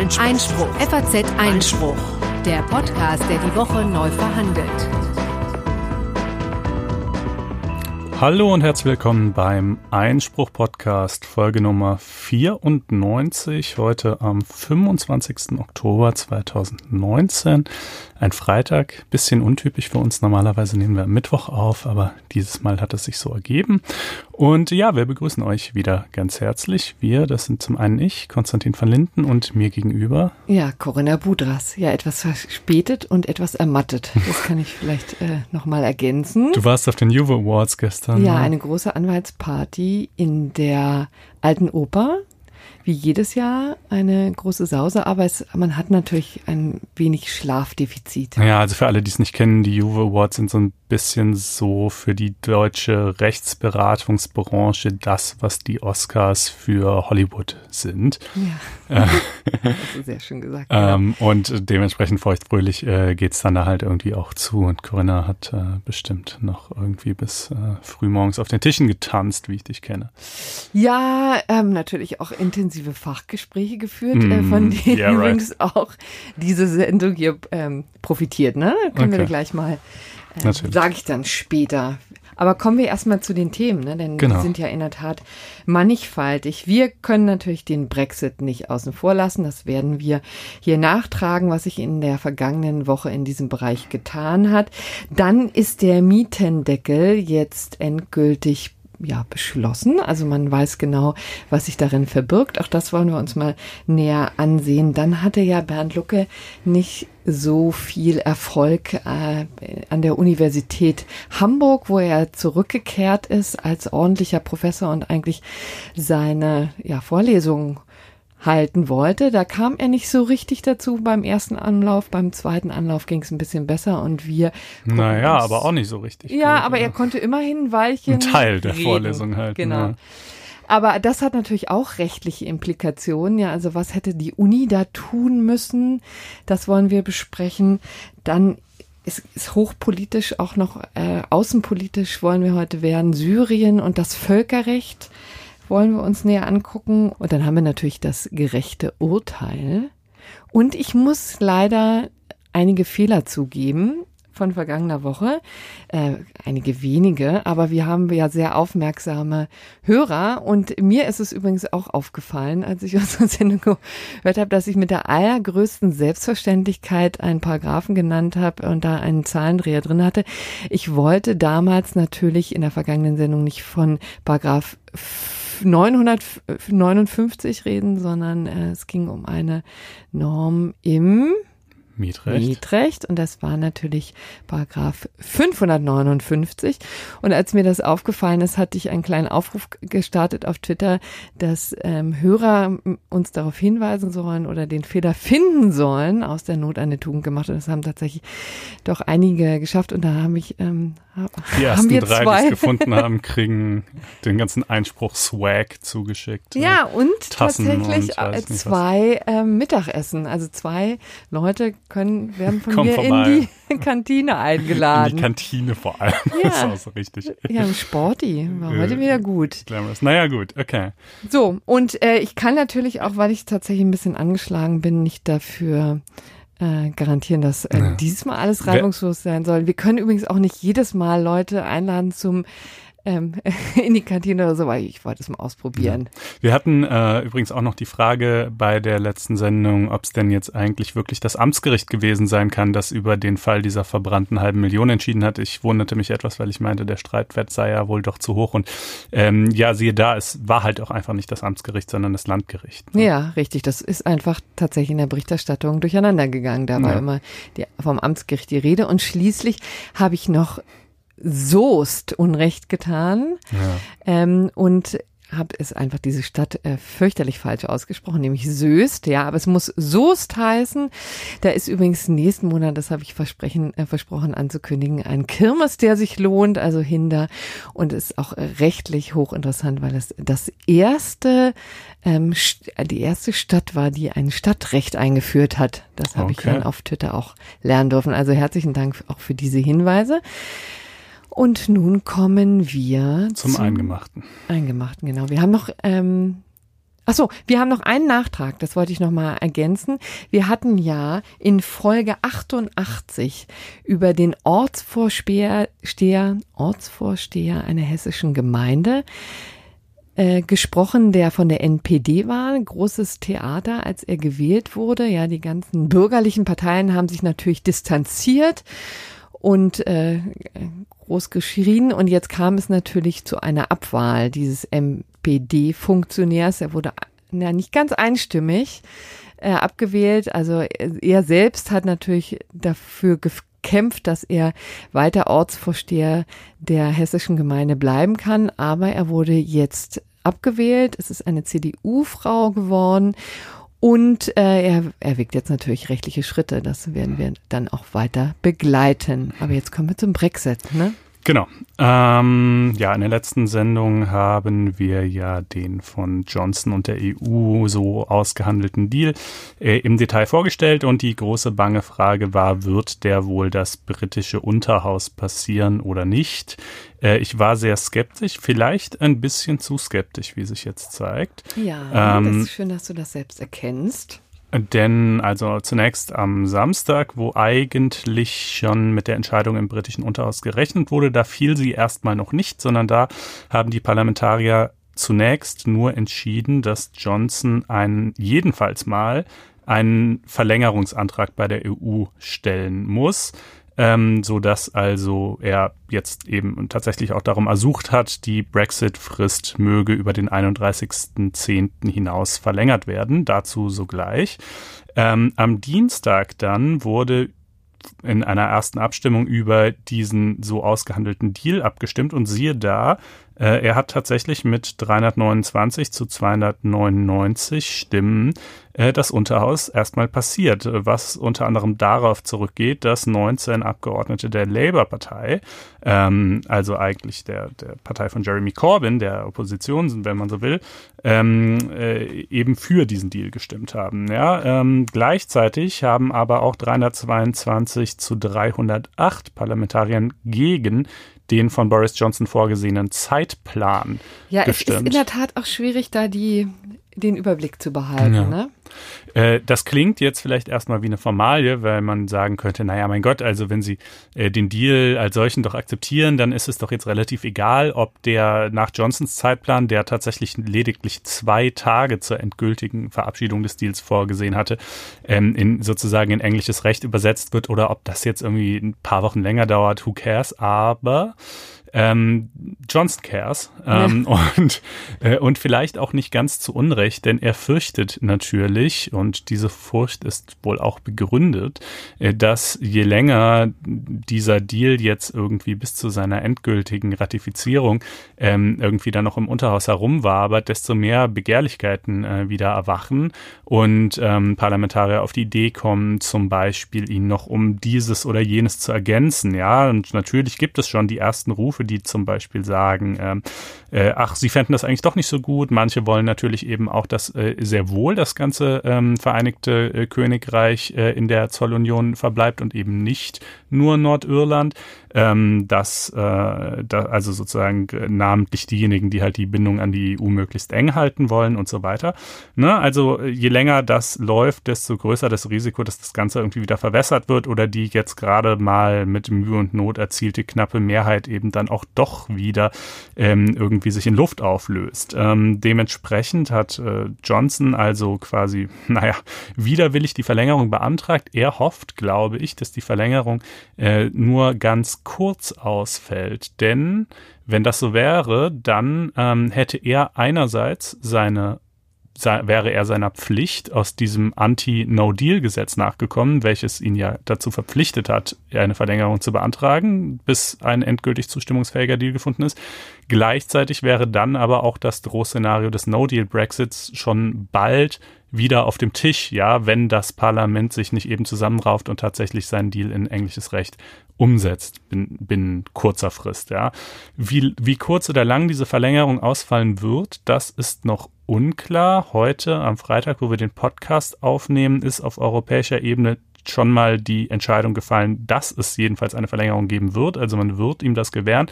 Einspruch. Einspruch. FAZ Einspruch. Der Podcast, der die Woche neu verhandelt. Hallo und herzlich willkommen beim Einspruch Podcast, Folge Nummer 94, heute am 25. Oktober 2019. Ein Freitag, bisschen untypisch für uns. Normalerweise nehmen wir am Mittwoch auf, aber dieses Mal hat es sich so ergeben. Und ja, wir begrüßen euch wieder ganz herzlich. Wir, das sind zum einen ich, Konstantin van Linden und mir gegenüber. Ja, Corinna Budras. Ja, etwas verspätet und etwas ermattet. Das kann ich vielleicht äh, nochmal ergänzen. Du warst auf den Juve Awards gestern. Ja, ne? eine große Anwaltsparty in der Alten Oper wie jedes Jahr eine große Sause, aber es, man hat natürlich ein wenig Schlafdefizit. Ja, also für alle, die es nicht kennen, die Juve Awards sind so ein bisschen so für die deutsche Rechtsberatungsbranche das, was die Oscars für Hollywood sind. Ja, das ist sehr schön gesagt. Ähm, und dementsprechend feuchtfröhlich äh, geht es dann da halt irgendwie auch zu. Und Corinna hat äh, bestimmt noch irgendwie bis äh, frühmorgens auf den Tischen getanzt, wie ich dich kenne. Ja, ähm, natürlich auch intensive Fachgespräche geführt, mm, von denen yeah, übrigens right. auch diese Sendung hier ähm, profitiert. Ne? Können okay. wir gleich mal äh, Sage ich dann später. Aber kommen wir erstmal zu den Themen, ne? denn genau. die sind ja in der Tat mannigfaltig. Wir können natürlich den Brexit nicht außen vor lassen. Das werden wir hier nachtragen, was sich in der vergangenen Woche in diesem Bereich getan hat. Dann ist der Mietendeckel jetzt endgültig ja, beschlossen. Also man weiß genau, was sich darin verbirgt. Auch das wollen wir uns mal näher ansehen. Dann hatte ja Bernd Lucke nicht so viel Erfolg äh, an der Universität Hamburg, wo er zurückgekehrt ist als ordentlicher Professor und eigentlich seine ja, Vorlesungen halten wollte. Da kam er nicht so richtig dazu beim ersten Anlauf. Beim zweiten Anlauf ging es ein bisschen besser und wir. Naja, aber auch nicht so richtig. Ja, gut, aber ja. er konnte immerhin ein Weilchen. Ein Teil der reden. Vorlesung halt. Genau. Ja. Aber das hat natürlich auch rechtliche Implikationen. Ja, also was hätte die Uni da tun müssen? Das wollen wir besprechen. Dann ist, ist hochpolitisch auch noch äh, außenpolitisch wollen wir heute werden Syrien und das Völkerrecht wollen wir uns näher angucken. Und dann haben wir natürlich das gerechte Urteil. Und ich muss leider einige Fehler zugeben von vergangener Woche, äh, einige wenige, aber wir haben ja sehr aufmerksame Hörer und mir ist es übrigens auch aufgefallen, als ich unsere Sendung gehört habe, dass ich mit der allergrößten Selbstverständlichkeit einen Paragraphen genannt habe und da einen Zahlendreher drin hatte. Ich wollte damals natürlich in der vergangenen Sendung nicht von Paragraph 959 reden, sondern äh, es ging um eine Norm im Mietrecht. Mietrecht. Und das war natürlich Paragraph 559. Und als mir das aufgefallen ist, hatte ich einen kleinen Aufruf gestartet auf Twitter, dass ähm, Hörer uns darauf hinweisen sollen oder den Fehler finden sollen, aus der Not eine Tugend gemacht. Und das haben tatsächlich doch einige geschafft. Und da habe ich ähm, die ersten haben drei, die es gefunden haben, kriegen den ganzen Einspruch Swag zugeschickt. Ja, und Tassen tatsächlich und äh, zwei ähm, Mittagessen. Also zwei Leute können, werden von Komm mir vorbei. in die Kantine eingeladen. In die Kantine vor allem. Ja. Das ist auch so richtig. Ja, Sporty. War heute wieder gut. Glamorous. Naja, gut, okay. So, und äh, ich kann natürlich auch, weil ich tatsächlich ein bisschen angeschlagen bin, nicht dafür äh, garantieren, dass äh, ja. dieses Mal alles reibungslos sein soll. Wir können übrigens auch nicht jedes Mal Leute einladen zum ähm, in die Kantine oder so, weil ich wollte es mal ausprobieren. Ja. Wir hatten äh, übrigens auch noch die Frage bei der letzten Sendung, ob es denn jetzt eigentlich wirklich das Amtsgericht gewesen sein kann, das über den Fall dieser verbrannten halben Million entschieden hat. Ich wunderte mich etwas, weil ich meinte, der Streitwert sei ja wohl doch zu hoch. Und ähm, ja, siehe da, es war halt auch einfach nicht das Amtsgericht, sondern das Landgericht. Ne? Ja, richtig. Das ist einfach tatsächlich in der Berichterstattung durcheinander gegangen. Da war ja. immer die, vom Amtsgericht die Rede. Und schließlich habe ich noch Soest Unrecht getan. Ja. Ähm, und habe es einfach diese Stadt äh, fürchterlich falsch ausgesprochen, nämlich Söst, ja, aber es muss Soest heißen. Da ist übrigens nächsten Monat, das habe ich versprechen, äh, versprochen anzukündigen, ein Kirmes, der sich lohnt, also Hinder und ist auch rechtlich hochinteressant, weil es das erste, ähm, die erste Stadt war, die ein Stadtrecht eingeführt hat. Das habe okay. ich dann auf Twitter auch lernen dürfen. Also herzlichen Dank auch für diese Hinweise. Und nun kommen wir zum, zum Eingemachten. Eingemachten, genau. Wir haben noch, ähm, Achso, wir haben noch einen Nachtrag, das wollte ich noch mal ergänzen. Wir hatten ja in Folge 88 über den Ortsvorsteher, Ortsvorsteher einer hessischen Gemeinde äh, gesprochen, der von der NPD war, großes Theater, als er gewählt wurde. Ja, die ganzen bürgerlichen Parteien haben sich natürlich distanziert und äh, groß geschrien. Und jetzt kam es natürlich zu einer Abwahl dieses NPD-Funktionärs. Er wurde ja, nicht ganz einstimmig äh, abgewählt. Also er selbst hat natürlich dafür gekämpft, dass er weiter Ortsvorsteher der hessischen Gemeinde bleiben kann. Aber er wurde jetzt abgewählt. Es ist eine CDU-Frau geworden. Und äh, er, er wägt jetzt natürlich rechtliche Schritte. Das werden wir dann auch weiter begleiten. Aber jetzt kommen wir zum Brexit. Ne? Genau. Ähm, ja, in der letzten Sendung haben wir ja den von Johnson und der EU so ausgehandelten Deal äh, im Detail vorgestellt und die große bange Frage war, wird der wohl das britische Unterhaus passieren oder nicht? Äh, ich war sehr skeptisch, vielleicht ein bisschen zu skeptisch, wie sich jetzt zeigt. Ja, ähm, das ist schön, dass du das selbst erkennst. Denn also zunächst am Samstag, wo eigentlich schon mit der Entscheidung im britischen Unterhaus gerechnet wurde, da fiel sie erstmal noch nicht, sondern da haben die Parlamentarier zunächst nur entschieden, dass Johnson einen jedenfalls mal einen Verlängerungsantrag bei der EU stellen muss ähm, so dass also er jetzt eben tatsächlich auch darum ersucht hat, die Brexit-Frist möge über den 31.10. hinaus verlängert werden. Dazu sogleich. Ähm, am Dienstag dann wurde in einer ersten Abstimmung über diesen so ausgehandelten Deal abgestimmt und siehe da, äh, er hat tatsächlich mit 329 zu 299 Stimmen äh, das Unterhaus erstmal passiert, was unter anderem darauf zurückgeht, dass 19 Abgeordnete der Labour-Partei, ähm, also eigentlich der, der Partei von Jeremy Corbyn, der Opposition wenn man so will, ähm, äh, eben für diesen Deal gestimmt haben. Ja, ähm, gleichzeitig haben aber auch 322 zu 308 Parlamentariern gegen den von Boris Johnson vorgesehenen Zeitplan ja, gestimmt. Ja, es ist in der Tat auch schwierig, da die den Überblick zu behalten. Ja. Ne? Äh, das klingt jetzt vielleicht erstmal wie eine Formalie, weil man sagen könnte, naja, mein Gott, also wenn Sie äh, den Deal als solchen doch akzeptieren, dann ist es doch jetzt relativ egal, ob der nach Johnsons Zeitplan, der tatsächlich lediglich zwei Tage zur endgültigen Verabschiedung des Deals vorgesehen hatte, ähm, in sozusagen in englisches Recht übersetzt wird oder ob das jetzt irgendwie ein paar Wochen länger dauert, who cares, aber ähm, Johnson cares ähm, ja. und, äh, und vielleicht auch nicht ganz zu Unrecht, denn er fürchtet natürlich, und diese Furcht ist wohl auch begründet, äh, dass je länger dieser Deal jetzt irgendwie bis zu seiner endgültigen Ratifizierung ähm, irgendwie dann noch im Unterhaus herumwabert, desto mehr Begehrlichkeiten äh, wieder erwachen und ähm, Parlamentarier auf die Idee kommen, zum Beispiel ihn noch um dieses oder jenes zu ergänzen. Ja, und natürlich gibt es schon die ersten Rufe, Die zum Beispiel sagen, ähm, äh, ach, sie fänden das eigentlich doch nicht so gut. Manche wollen natürlich eben auch, dass äh, sehr wohl das ganze ähm, Vereinigte äh, Königreich äh, in der Zollunion verbleibt und eben nicht nur Nordirland. Ähm, dass, äh, da, also sozusagen namentlich diejenigen, die halt die Bindung an die EU möglichst eng halten wollen und so weiter. Ne? Also je länger das läuft, desto größer das Risiko, dass das Ganze irgendwie wieder verwässert wird oder die jetzt gerade mal mit Mühe und Not erzielte knappe Mehrheit eben dann auch doch wieder ähm, irgendwie sich in Luft auflöst. Ähm, dementsprechend hat äh, Johnson also quasi, naja, widerwillig die Verlängerung beantragt. Er hofft, glaube ich, dass die Verlängerung äh, nur ganz kurz ausfällt. Denn wenn das so wäre, dann ähm, hätte er einerseits seine wäre er seiner Pflicht aus diesem Anti-No-Deal-Gesetz nachgekommen, welches ihn ja dazu verpflichtet hat, eine Verlängerung zu beantragen, bis ein endgültig zustimmungsfähiger Deal gefunden ist. Gleichzeitig wäre dann aber auch das Drohszenario des No-Deal-Brexits schon bald wieder auf dem Tisch, ja, wenn das Parlament sich nicht eben zusammenrauft und tatsächlich seinen Deal in englisches Recht umsetzt, binnen, kurzer Frist, ja. Wie, wie kurz oder lang diese Verlängerung ausfallen wird, das ist noch unklar. Heute, am Freitag, wo wir den Podcast aufnehmen, ist auf europäischer Ebene schon mal die Entscheidung gefallen, dass es jedenfalls eine Verlängerung geben wird. Also man wird ihm das gewähren.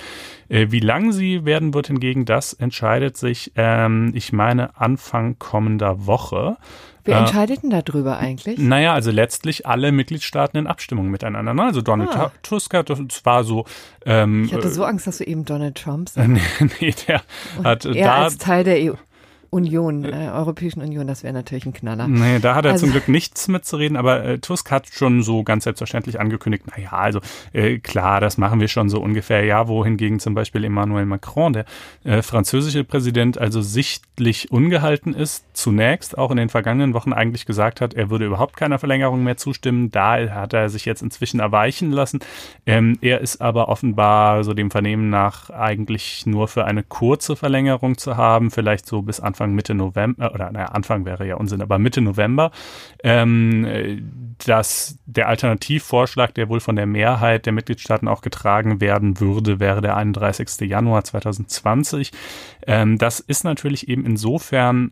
Äh, wie lang sie werden wird hingegen, das entscheidet sich, ähm, ich meine, Anfang kommender Woche. Wer äh, entscheidet denn darüber eigentlich? Naja, also letztlich alle Mitgliedstaaten in Abstimmung miteinander. Ne? Also Donald ah. Tusk hat zwar so. Ähm, ich hatte so Angst, dass du eben Donald Trump sagst. nee, nee, der Und hat er da. als Teil der EU. Union, äh, Europäischen Union, das wäre natürlich ein Knaller. Nee, da hat er also, zum Glück nichts mitzureden, aber äh, Tusk hat schon so ganz selbstverständlich angekündigt, naja, also äh, klar, das machen wir schon so ungefähr, ja, wohingegen zum Beispiel Emmanuel Macron, der äh, französische Präsident, also sichtlich ungehalten ist, zunächst auch in den vergangenen Wochen eigentlich gesagt hat, er würde überhaupt keiner Verlängerung mehr zustimmen. Da hat er sich jetzt inzwischen erweichen lassen. Ähm, er ist aber offenbar so dem Vernehmen nach eigentlich nur für eine kurze Verlängerung zu haben, vielleicht so bis Anfang Anfang, Mitte November, oder naja, Anfang wäre ja Unsinn, aber Mitte November, ähm, dass der Alternativvorschlag, der wohl von der Mehrheit der Mitgliedstaaten auch getragen werden würde, wäre der 31. Januar 2020. Ähm, das ist natürlich eben insofern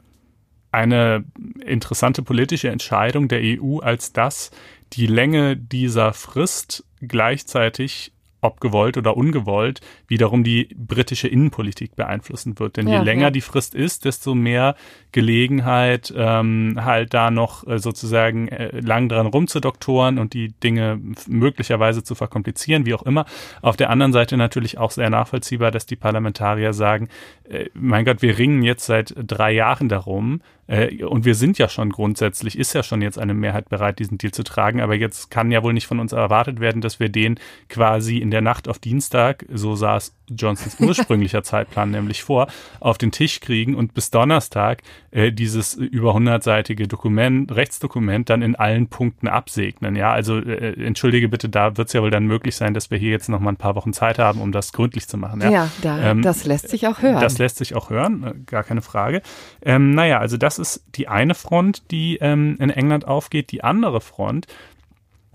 eine interessante politische Entscheidung der EU, als dass die Länge dieser Frist gleichzeitig ob gewollt oder ungewollt, wiederum die britische Innenpolitik beeinflussen wird. Denn ja, je länger ja. die Frist ist, desto mehr Gelegenheit, ähm, halt da noch äh, sozusagen äh, lang dran rumzudoktoren und die Dinge möglicherweise zu verkomplizieren, wie auch immer. Auf der anderen Seite natürlich auch sehr nachvollziehbar, dass die Parlamentarier sagen, äh, mein Gott, wir ringen jetzt seit drei Jahren darum, äh, und wir sind ja schon grundsätzlich, ist ja schon jetzt eine Mehrheit bereit, diesen Deal zu tragen. Aber jetzt kann ja wohl nicht von uns erwartet werden, dass wir den quasi in der Nacht auf Dienstag, so saß Johnsons ursprünglicher Zeitplan nämlich vor, auf den Tisch kriegen und bis Donnerstag äh, dieses über hundertseitige Dokument, Rechtsdokument dann in allen Punkten absegnen. Ja, also äh, entschuldige bitte, da wird es ja wohl dann möglich sein, dass wir hier jetzt noch mal ein paar Wochen Zeit haben, um das gründlich zu machen. Ja, ja da, ähm, das lässt sich auch hören. Das lässt sich auch hören, äh, gar keine Frage. Ähm, naja, also das ist die eine Front, die ähm, in England aufgeht. Die andere Front,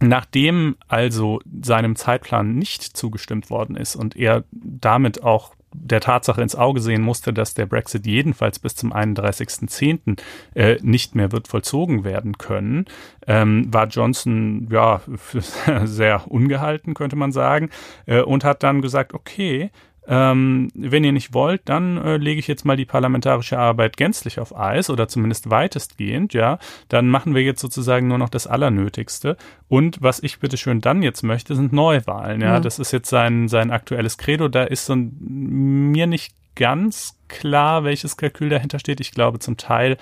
Nachdem also seinem Zeitplan nicht zugestimmt worden ist und er damit auch der Tatsache ins Auge sehen musste, dass der Brexit jedenfalls bis zum 31.10. Äh, nicht mehr wird vollzogen werden können, ähm, war Johnson ja sehr ungehalten, könnte man sagen, äh, und hat dann gesagt, okay, ähm, wenn ihr nicht wollt, dann äh, lege ich jetzt mal die parlamentarische Arbeit gänzlich auf Eis oder zumindest weitestgehend, ja. Dann machen wir jetzt sozusagen nur noch das Allernötigste. Und was ich bitte schön dann jetzt möchte, sind Neuwahlen, ja. ja. Das ist jetzt sein, sein aktuelles Credo. Da ist so mir nicht ganz klar, welches Kalkül dahinter steht. Ich glaube zum Teil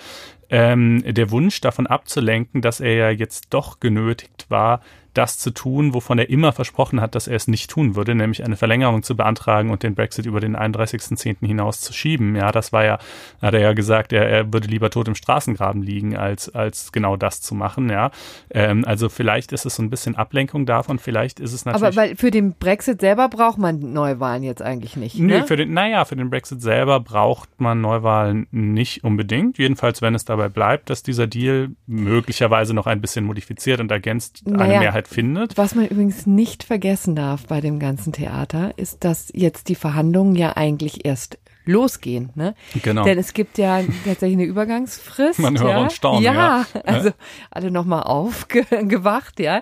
ähm, der Wunsch davon abzulenken, dass er ja jetzt doch genötigt war, das zu tun, wovon er immer versprochen hat, dass er es nicht tun würde, nämlich eine Verlängerung zu beantragen und den Brexit über den 31.10. hinaus zu schieben. Ja, das war ja, hat er ja gesagt, er, er würde lieber tot im Straßengraben liegen, als, als genau das zu machen. Ja, ähm, also vielleicht ist es so ein bisschen Ablenkung davon, vielleicht ist es natürlich. Aber weil für den Brexit selber braucht man Neuwahlen jetzt eigentlich nicht. Ne? Für den, naja, für den Brexit selber braucht man Neuwahlen nicht unbedingt. Jedenfalls, wenn es dabei bleibt, dass dieser Deal möglicherweise noch ein bisschen modifiziert und ergänzt naja, eine Mehrheit findet. Was man übrigens nicht vergessen darf bei dem ganzen Theater, ist, dass jetzt die Verhandlungen ja eigentlich erst losgehen. Ne? Genau. Denn es gibt ja tatsächlich eine Übergangsfrist. Man hört ja? und staunen. Ja, ja. also alle nochmal aufgewacht, ja.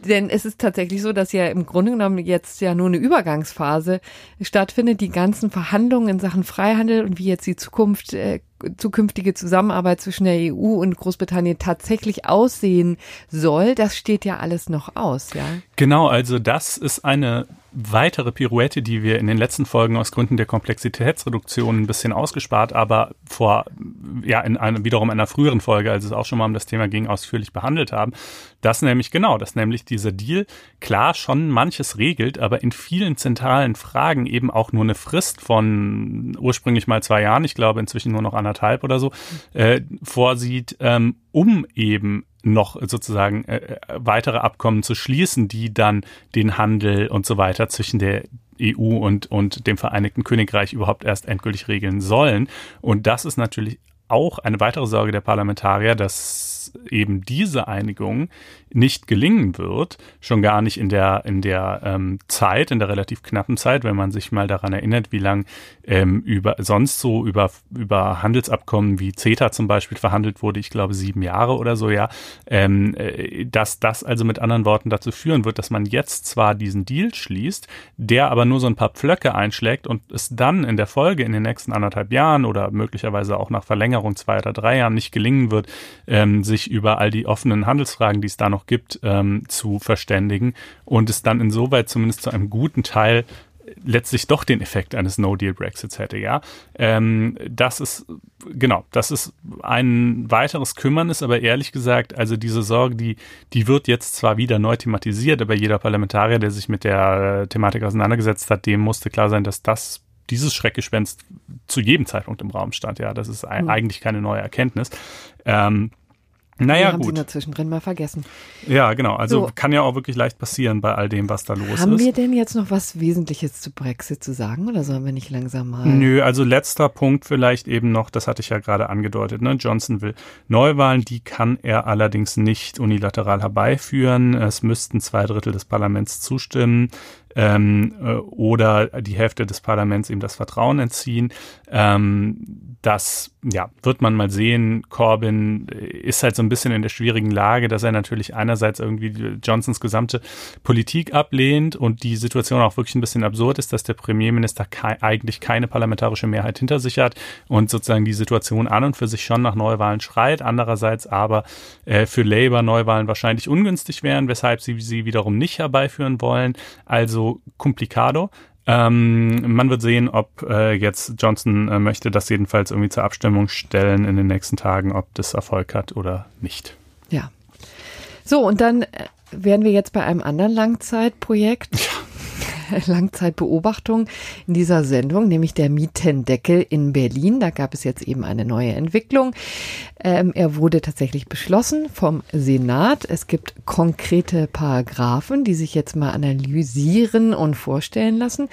Denn es ist tatsächlich so, dass ja im Grunde genommen jetzt ja nur eine Übergangsphase stattfindet. Die ganzen Verhandlungen in Sachen Freihandel und wie jetzt die Zukunft äh, zukünftige Zusammenarbeit zwischen der EU und Großbritannien tatsächlich aussehen soll, das steht ja alles noch aus, ja. Genau, also das ist eine weitere Pirouette, die wir in den letzten Folgen aus Gründen der Komplexitätsreduktion ein bisschen ausgespart, aber vor, ja, in einer, wiederum einer früheren Folge, als es auch schon mal um das Thema ging, ausführlich behandelt haben. Das nämlich, genau, dass nämlich dieser Deal klar schon manches regelt, aber in vielen zentralen Fragen eben auch nur eine Frist von ursprünglich mal zwei Jahren, ich glaube inzwischen nur noch anderthalb oder so, äh, vorsieht, ähm, um eben noch sozusagen äh, äh, weitere Abkommen zu schließen, die dann den Handel und so weiter zwischen der EU und, und dem Vereinigten Königreich überhaupt erst endgültig regeln sollen. Und das ist natürlich auch eine weitere Sorge der Parlamentarier, dass eben diese Einigung nicht gelingen wird, schon gar nicht in der in der ähm, Zeit, in der relativ knappen Zeit, wenn man sich mal daran erinnert, wie lang ähm, über sonst so über über Handelsabkommen wie CETA zum Beispiel verhandelt wurde, ich glaube sieben Jahre oder so, ja, ähm, äh, dass das also mit anderen Worten dazu führen wird, dass man jetzt zwar diesen Deal schließt, der aber nur so ein paar Pflöcke einschlägt und es dann in der Folge in den nächsten anderthalb Jahren oder möglicherweise auch nach Verlängerung zwei oder drei Jahren nicht gelingen wird, ähm, sich über all die offenen Handelsfragen, die es da noch gibt, ähm, zu verständigen und es dann insoweit zumindest zu einem guten Teil letztlich doch den Effekt eines No-Deal-Brexits hätte, ja. Ähm, das ist, genau, das ist ein weiteres Kümmernis, aber ehrlich gesagt, also diese Sorge, die, die wird jetzt zwar wieder neu thematisiert, aber jeder Parlamentarier, der sich mit der Thematik auseinandergesetzt hat, dem musste klar sein, dass das dieses Schreckgespenst zu jedem Zeitpunkt im Raum stand, ja. Das ist mhm. eigentlich keine neue Erkenntnis. Ähm, naja, haben gut. sie nur zwischendrin mal vergessen. Ja, genau. Also so. kann ja auch wirklich leicht passieren bei all dem, was da los haben ist. Haben wir denn jetzt noch was Wesentliches zu Brexit zu sagen oder sollen wir nicht langsam mal? Nö, also letzter Punkt vielleicht eben noch, das hatte ich ja gerade angedeutet, ne? Johnson will Neuwahlen, die kann er allerdings nicht unilateral herbeiführen. Es müssten zwei Drittel des Parlaments zustimmen ähm, äh, oder die Hälfte des Parlaments ihm das Vertrauen entziehen. Ähm, das ja, wird man mal sehen. Corbyn ist halt so ein bisschen in der schwierigen Lage, dass er natürlich einerseits irgendwie Johnsons gesamte Politik ablehnt und die Situation auch wirklich ein bisschen absurd ist, dass der Premierminister kei eigentlich keine parlamentarische Mehrheit hinter sich hat und sozusagen die Situation an und für sich schon nach Neuwahlen schreit. Andererseits aber äh, für Labour Neuwahlen wahrscheinlich ungünstig wären, weshalb sie sie wiederum nicht herbeiführen wollen. Also complicado. Ähm, man wird sehen, ob äh, jetzt Johnson äh, möchte das jedenfalls irgendwie zur Abstimmung stellen in den nächsten Tagen, ob das Erfolg hat oder nicht. Ja. So, und dann äh, wären wir jetzt bei einem anderen Langzeitprojekt. Ja. Langzeitbeobachtung in dieser Sendung, nämlich der Mietendeckel in Berlin. Da gab es jetzt eben eine neue Entwicklung. Ähm, er wurde tatsächlich beschlossen vom Senat. Es gibt konkrete Paragraphen, die sich jetzt mal analysieren und vorstellen lassen.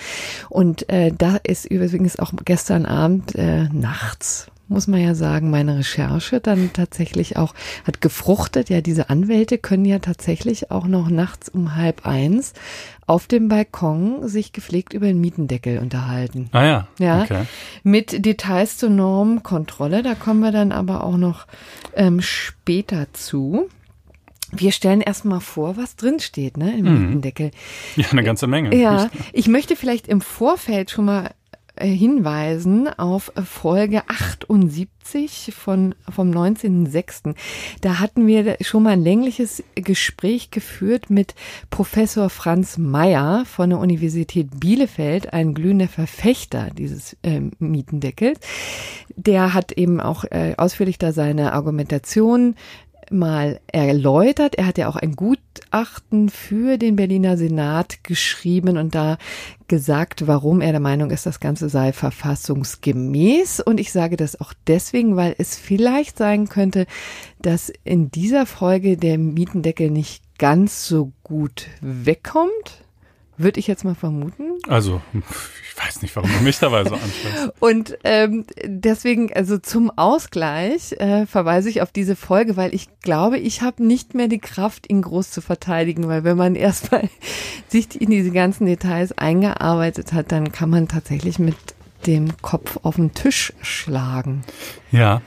Und äh, da ist übrigens auch gestern Abend äh, nachts muss man ja sagen, meine Recherche dann tatsächlich auch hat gefruchtet. Ja, diese Anwälte können ja tatsächlich auch noch nachts um halb eins auf dem Balkon sich gepflegt über den Mietendeckel unterhalten. Ah ja. Ja. Okay. Mit Details zur Normkontrolle. Da kommen wir dann aber auch noch ähm, später zu. Wir stellen erstmal vor, was drin steht, ne, im mhm. Mietendeckel. Ja, eine ganze Menge. Ja, ich möchte vielleicht im Vorfeld schon mal hinweisen auf Folge 78 von, vom 19.06. Da hatten wir schon mal ein längliches Gespräch geführt mit Professor Franz Mayer von der Universität Bielefeld, ein glühender Verfechter dieses äh, Mietendeckels. Der hat eben auch äh, ausführlich da seine Argumentation mal erläutert. Er hat ja auch ein Gutachten für den Berliner Senat geschrieben und da gesagt, warum er der Meinung ist, das Ganze sei verfassungsgemäß. Und ich sage das auch deswegen, weil es vielleicht sein könnte, dass in dieser Folge der Mietendeckel nicht ganz so gut wegkommt. Würde ich jetzt mal vermuten. Also, ich weiß nicht, warum du mich dabei so anschaust. Und ähm, deswegen, also zum Ausgleich äh, verweise ich auf diese Folge, weil ich glaube, ich habe nicht mehr die Kraft, ihn groß zu verteidigen, weil wenn man erstmal sich in diese ganzen Details eingearbeitet hat, dann kann man tatsächlich mit dem Kopf auf den Tisch schlagen. Ja.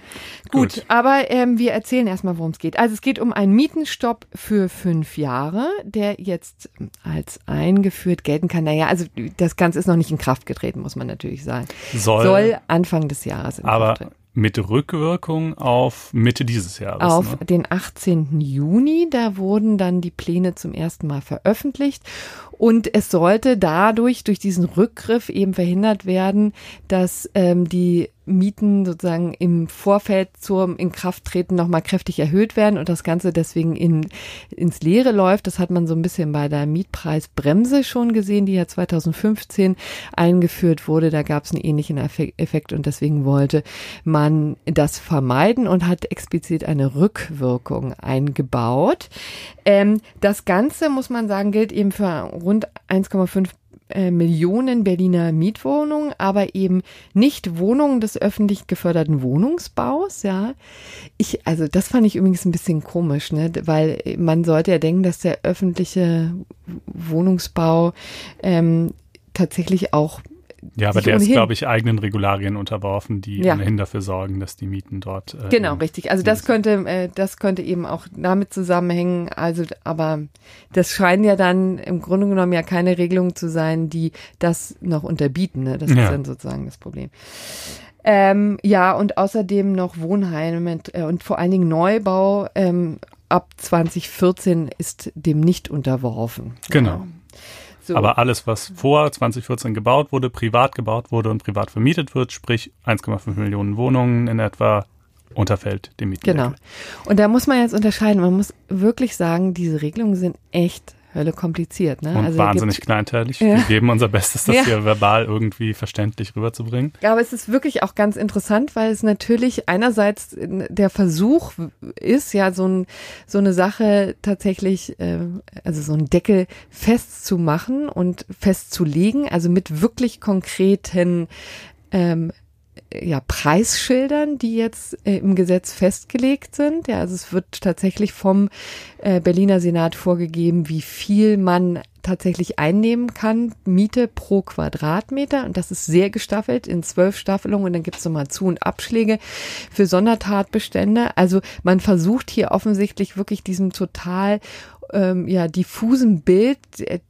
Gut, Gut. aber ähm, wir erzählen erstmal, worum es geht. Also es geht um einen Mietenstopp für fünf Jahre, der jetzt als eingeführt gelten kann. Naja, also das Ganze ist noch nicht in Kraft getreten, muss man natürlich sagen. Soll, Soll Anfang des Jahres in aber Kraft treten mit Rückwirkung auf Mitte dieses Jahres. Auf ne? den 18. Juni, da wurden dann die Pläne zum ersten Mal veröffentlicht und es sollte dadurch, durch diesen Rückgriff eben verhindert werden, dass ähm, die Mieten sozusagen im Vorfeld zum Inkrafttreten nochmal kräftig erhöht werden und das Ganze deswegen in, ins Leere läuft. Das hat man so ein bisschen bei der Mietpreisbremse schon gesehen, die ja 2015 eingeführt wurde. Da gab es einen ähnlichen Effekt und deswegen wollte man das vermeiden und hat explizit eine Rückwirkung eingebaut. Ähm, das Ganze, muss man sagen, gilt eben für rund 1,5 äh, Millionen Berliner Mietwohnungen, aber eben nicht Wohnungen des öffentlich geförderten Wohnungsbaus, ja. Ich, also das fand ich übrigens ein bisschen komisch, ne, weil man sollte ja denken, dass der öffentliche Wohnungsbau ähm, tatsächlich auch ja, aber der ist, glaube ich, eigenen Regularien unterworfen, die ja. ohnehin dafür sorgen, dass die Mieten dort. Äh, genau, richtig. Also das könnte, äh, das könnte eben auch damit zusammenhängen. Also, aber das scheinen ja dann im Grunde genommen ja keine Regelungen zu sein, die das noch unterbieten. Ne? Das ja. ist dann sozusagen das Problem. Ähm, ja, und außerdem noch Wohnheime äh, und vor allen Dingen Neubau ähm, ab 2014 ist dem nicht unterworfen. Genau. Ja. So. Aber alles, was vor 2014 gebaut wurde, privat gebaut wurde und privat vermietet wird, sprich 1,5 Millionen Wohnungen in etwa, unterfällt dem Mietendeckel. Genau. Und da muss man jetzt unterscheiden. Man muss wirklich sagen, diese Regelungen sind echt Hölle kompliziert. Ne? Und also wahnsinnig kleinteilig. Ja. Wir geben unser Bestes, das ja. hier verbal irgendwie verständlich rüberzubringen. Ja, aber es ist wirklich auch ganz interessant, weil es natürlich einerseits der Versuch ist, ja, so, ein, so eine Sache tatsächlich, äh, also so einen Deckel festzumachen und festzulegen, also mit wirklich konkreten ähm, ja, Preisschildern, die jetzt äh, im Gesetz festgelegt sind. Ja, also es wird tatsächlich vom äh, Berliner Senat vorgegeben, wie viel man tatsächlich einnehmen kann, Miete pro Quadratmeter. Und das ist sehr gestaffelt in zwölf Staffelungen. Und dann gibt es nochmal Zu- und Abschläge für Sondertatbestände. Also man versucht hier offensichtlich wirklich diesem total ähm, ja, diffusen Bild,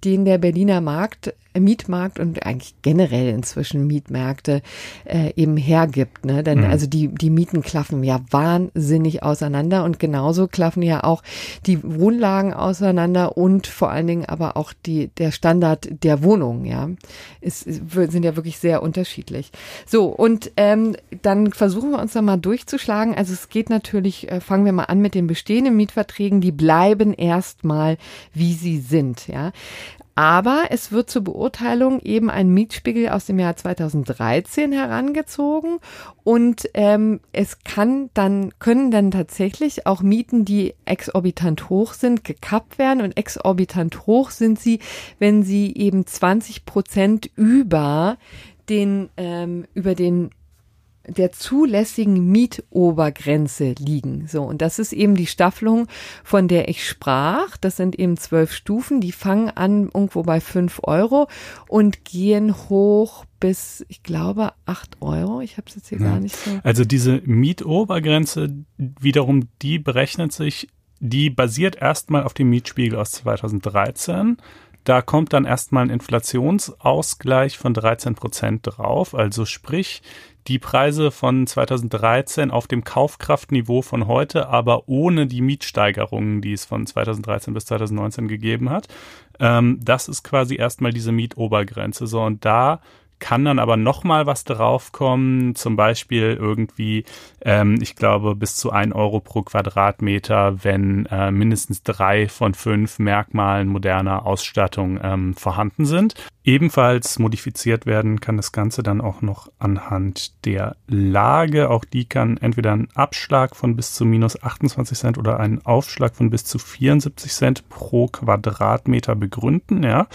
den der Berliner Markt Mietmarkt und eigentlich generell inzwischen Mietmärkte äh, eben hergibt. Ne? Denn mhm. also die, die Mieten klaffen ja wahnsinnig auseinander und genauso klaffen ja auch die Wohnlagen auseinander und vor allen Dingen aber auch die, der Standard der Wohnung, ja. Ist, sind ja wirklich sehr unterschiedlich. So, und ähm, dann versuchen wir uns da mal durchzuschlagen. Also es geht natürlich, äh, fangen wir mal an mit den bestehenden Mietverträgen, die bleiben erstmal, wie sie sind, ja. Aber es wird zur Beurteilung eben ein Mietspiegel aus dem Jahr 2013 herangezogen. Und ähm, es kann dann können dann tatsächlich auch Mieten, die exorbitant hoch sind, gekappt werden. Und exorbitant hoch sind sie, wenn sie eben 20 Prozent über den ähm, über den der zulässigen Mietobergrenze liegen. So, und das ist eben die Staffelung, von der ich sprach. Das sind eben zwölf Stufen, die fangen an irgendwo bei fünf Euro und gehen hoch bis, ich glaube, acht Euro. Ich habe es jetzt hier ja. gar nicht so. Also diese Mietobergrenze wiederum, die berechnet sich, die basiert erstmal auf dem Mietspiegel aus 2013. Da kommt dann erstmal ein Inflationsausgleich von 13 Prozent drauf. Also sprich, die Preise von 2013 auf dem Kaufkraftniveau von heute, aber ohne die Mietsteigerungen, die es von 2013 bis 2019 gegeben hat. Ähm, das ist quasi erstmal diese Mietobergrenze. So, und da kann dann aber noch mal was draufkommen, zum Beispiel irgendwie, ähm, ich glaube, bis zu ein Euro pro Quadratmeter, wenn äh, mindestens drei von fünf Merkmalen moderner Ausstattung ähm, vorhanden sind. Ebenfalls modifiziert werden kann das Ganze dann auch noch anhand der Lage. Auch die kann entweder ein Abschlag von bis zu minus 28 Cent oder einen Aufschlag von bis zu 74 Cent pro Quadratmeter begründen. Ja.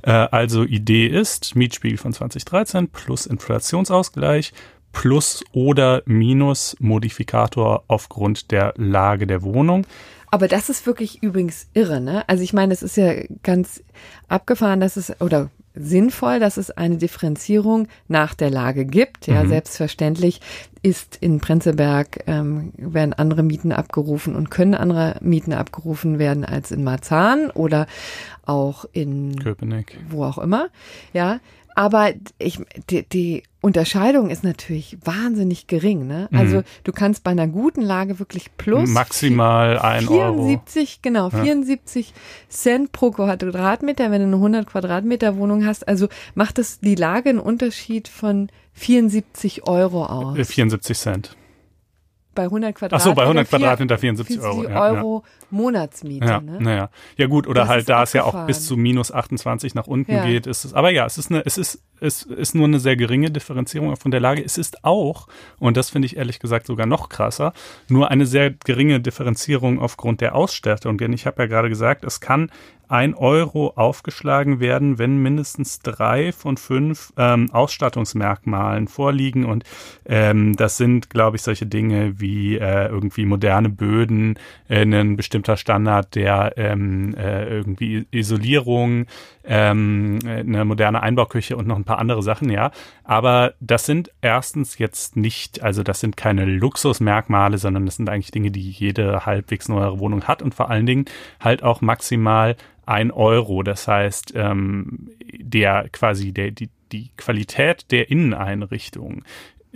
Äh, also Idee ist Mietspiegel von 2013 plus Inflationsausgleich plus oder minus Modifikator aufgrund der Lage der Wohnung. Aber das ist wirklich übrigens irre, ne? Also ich meine, es ist ja ganz abgefahren, dass es, oder sinnvoll, dass es eine Differenzierung nach der Lage gibt. Ja, mhm. selbstverständlich ist in Prenzlberg ähm, werden andere Mieten abgerufen und können andere Mieten abgerufen werden als in Marzahn oder auch in Köpenick, wo auch immer. Ja, aber ich, die, die Unterscheidung ist natürlich wahnsinnig gering. Ne? Mhm. Also du kannst bei einer guten Lage wirklich plus maximal ein 74, Euro. genau, 74 ja. Cent pro Quadratmeter, wenn du eine 100 Quadratmeter Wohnung hast. Also macht das die Lage einen Unterschied von 74 Euro aus. 74 äh, Cent bei 100 Quadratmeter. Ach so, bei 100 Quadratmeter 74 Euro. Ja, Euro ja. Monatsmiete. Ja, ne? naja. Ja gut, oder das halt da es ja auch bis zu minus 28 nach unten ja. geht, ist es. Aber ja, es ist eine, es ist, es ist nur eine sehr geringe Differenzierung von der Lage. Es ist auch, und das finde ich ehrlich gesagt sogar noch krasser, nur eine sehr geringe Differenzierung aufgrund der Ausstattung. Denn ich habe ja gerade gesagt, es kann ein Euro aufgeschlagen werden, wenn mindestens drei von fünf ähm, Ausstattungsmerkmalen vorliegen. Und ähm, das sind, glaube ich, solche Dinge wie äh, irgendwie moderne Böden, äh, ein bestimmter Standard der ähm, äh, irgendwie Isolierung, ähm, eine moderne Einbauküche und noch ein paar andere Sachen, ja. Aber das sind erstens jetzt nicht, also das sind keine Luxusmerkmale, sondern das sind eigentlich Dinge, die jede halbwegs neue Wohnung hat und vor allen Dingen halt auch maximal ein Euro. Das heißt, ähm, der quasi der, die, die Qualität der Inneneinrichtung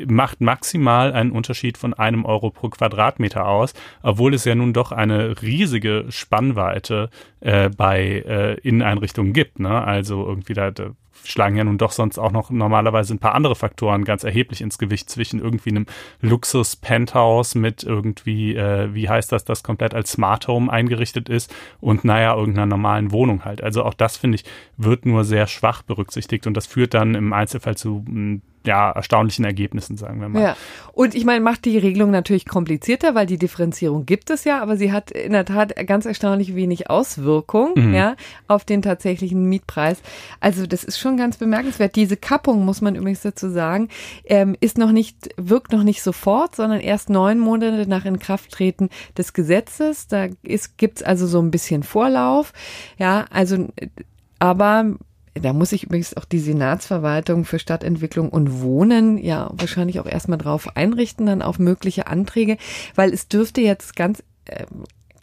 macht maximal einen Unterschied von einem Euro pro Quadratmeter aus, obwohl es ja nun doch eine riesige Spannweite äh, bei äh, Inneneinrichtungen gibt. Ne? Also irgendwie da, da schlagen ja nun doch sonst auch noch normalerweise ein paar andere Faktoren ganz erheblich ins Gewicht zwischen irgendwie einem Luxus-Penthouse mit irgendwie, äh, wie heißt das, das komplett als Smart Home eingerichtet ist und naja, irgendeiner normalen Wohnung halt. Also auch das, finde ich, wird nur sehr schwach berücksichtigt und das führt dann im Einzelfall zu ja, erstaunlichen Ergebnissen, sagen wir mal. Ja. Und ich meine, macht die Regelung natürlich komplizierter, weil die Differenzierung gibt es ja, aber sie hat in der Tat ganz erstaunlich wenig Auswirkung, mhm. ja, auf den tatsächlichen Mietpreis. Also das ist schon ganz bemerkenswert. Diese Kappung, muss man übrigens dazu sagen, ähm, ist noch nicht, wirkt noch nicht sofort, sondern erst neun Monate nach Inkrafttreten des Gesetzes. Da ist, gibt's also so ein bisschen Vorlauf. Ja, also, aber da muss sich übrigens auch die Senatsverwaltung für Stadtentwicklung und Wohnen ja wahrscheinlich auch erstmal drauf einrichten, dann auf mögliche Anträge, weil es dürfte jetzt ganz äh,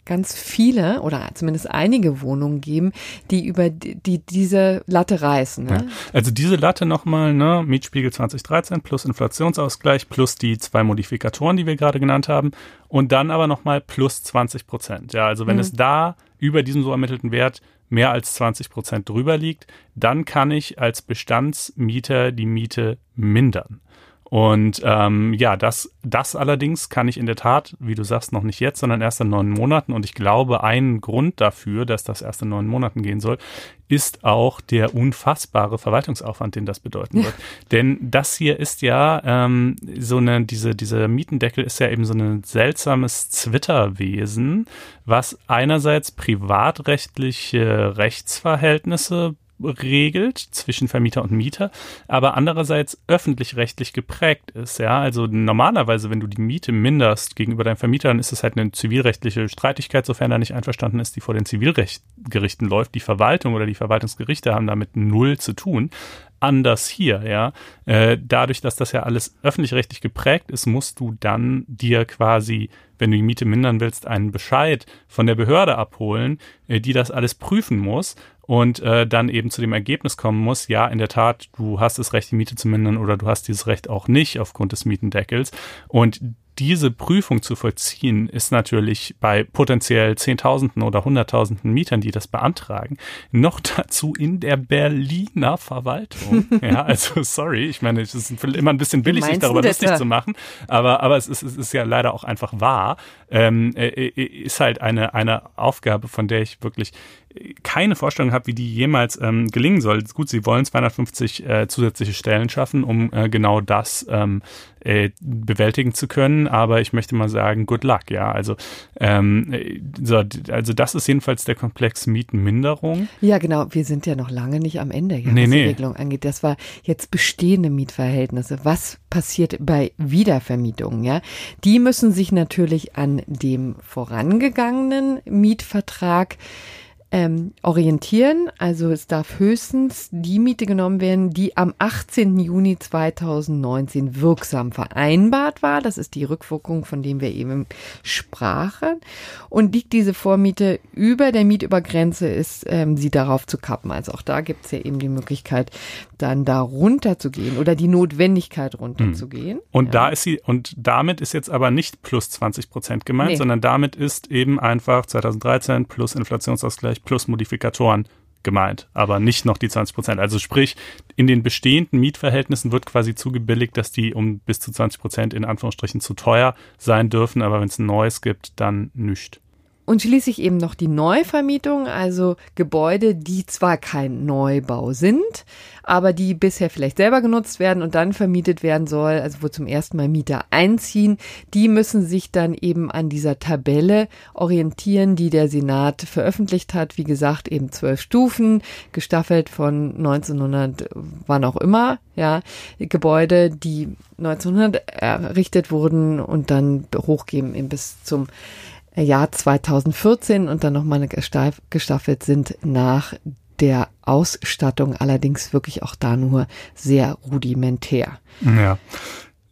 ganz viele oder zumindest einige Wohnungen geben, die über die, die diese Latte reißen. Ne? Ja. Also diese Latte nochmal, ne, Mietspiegel 2013 plus Inflationsausgleich plus die zwei Modifikatoren, die wir gerade genannt haben und dann aber nochmal plus 20 Prozent. Ja, also wenn mhm. es da über diesem so ermittelten Wert mehr als 20 Prozent drüber liegt, dann kann ich als Bestandsmieter die Miete mindern. Und ähm, ja, das, das allerdings kann ich in der Tat, wie du sagst, noch nicht jetzt, sondern erst in neun Monaten. Und ich glaube, ein Grund dafür, dass das erst in neun Monaten gehen soll, ist auch der unfassbare Verwaltungsaufwand, den das bedeuten wird. Denn das hier ist ja ähm, so eine, diese, dieser Mietendeckel ist ja eben so ein seltsames Zwitterwesen, was einerseits privatrechtliche Rechtsverhältnisse regelt zwischen Vermieter und Mieter, aber andererseits öffentlich-rechtlich geprägt ist. Ja, also normalerweise, wenn du die Miete minderst gegenüber deinem Vermieter, dann ist es halt eine zivilrechtliche Streitigkeit, sofern er nicht einverstanden ist, die vor den Zivilgerichten läuft. Die Verwaltung oder die Verwaltungsgerichte haben damit null zu tun anders hier, ja. Äh, dadurch, dass das ja alles öffentlich-rechtlich geprägt ist, musst du dann dir quasi, wenn du die Miete mindern willst, einen Bescheid von der Behörde abholen, äh, die das alles prüfen muss und äh, dann eben zu dem Ergebnis kommen muss, ja, in der Tat, du hast das Recht, die Miete zu mindern oder du hast dieses Recht auch nicht aufgrund des Mietendeckels. Und diese Prüfung zu vollziehen, ist natürlich bei potenziell Zehntausenden oder Hunderttausenden Mietern, die das beantragen, noch dazu in der Berliner Verwaltung. ja, also sorry, ich meine, es ist immer ein bisschen billig, sich darüber lustig zu machen, aber, aber es ist, es ist ja leider auch einfach wahr. Ähm, äh, äh ist halt eine, eine Aufgabe, von der ich wirklich keine Vorstellung habe, wie die jemals ähm, gelingen soll. Gut, sie wollen 250 äh, zusätzliche Stellen schaffen, um äh, genau das ähm, äh, bewältigen zu können, aber ich möchte mal sagen, good luck, ja. Also, ähm, so, also das ist jedenfalls der Komplex Mietenminderung. Ja, genau. Wir sind ja noch lange nicht am Ende, ja, nee, was die Regelung angeht. Das war jetzt bestehende Mietverhältnisse. Was passiert bei Wiedervermietungen, ja? Die müssen sich natürlich an dem vorangegangenen Mietvertrag ähm, orientieren. Also es darf höchstens die Miete genommen werden, die am 18. Juni 2019 wirksam vereinbart war. Das ist die Rückwirkung, von dem wir eben sprachen. Und liegt diese Vormiete über der Mietübergrenze, ist ähm, sie darauf zu kappen. Also auch da gibt es ja eben die Möglichkeit, dann da runterzugehen oder die Notwendigkeit runterzugehen. Und ja. da ist sie, und damit ist jetzt aber nicht plus 20 Prozent gemeint, nee. sondern damit ist eben einfach 2013 plus Inflationsausgleich plus Modifikatoren gemeint, aber nicht noch die 20 Prozent. Also sprich, in den bestehenden Mietverhältnissen wird quasi zugebilligt, dass die um bis zu 20 Prozent in Anführungsstrichen zu teuer sein dürfen, aber wenn es ein neues gibt, dann nicht. Und schließlich eben noch die Neuvermietung, also Gebäude, die zwar kein Neubau sind, aber die bisher vielleicht selber genutzt werden und dann vermietet werden soll, also wo zum ersten Mal Mieter einziehen, die müssen sich dann eben an dieser Tabelle orientieren, die der Senat veröffentlicht hat. Wie gesagt, eben zwölf Stufen, gestaffelt von 1900, wann auch immer, ja, Gebäude, die 1900 errichtet wurden und dann hochgehen eben bis zum Jahr 2014 und dann nochmal gestaffelt sind nach der Ausstattung allerdings wirklich auch da nur sehr rudimentär. Ja.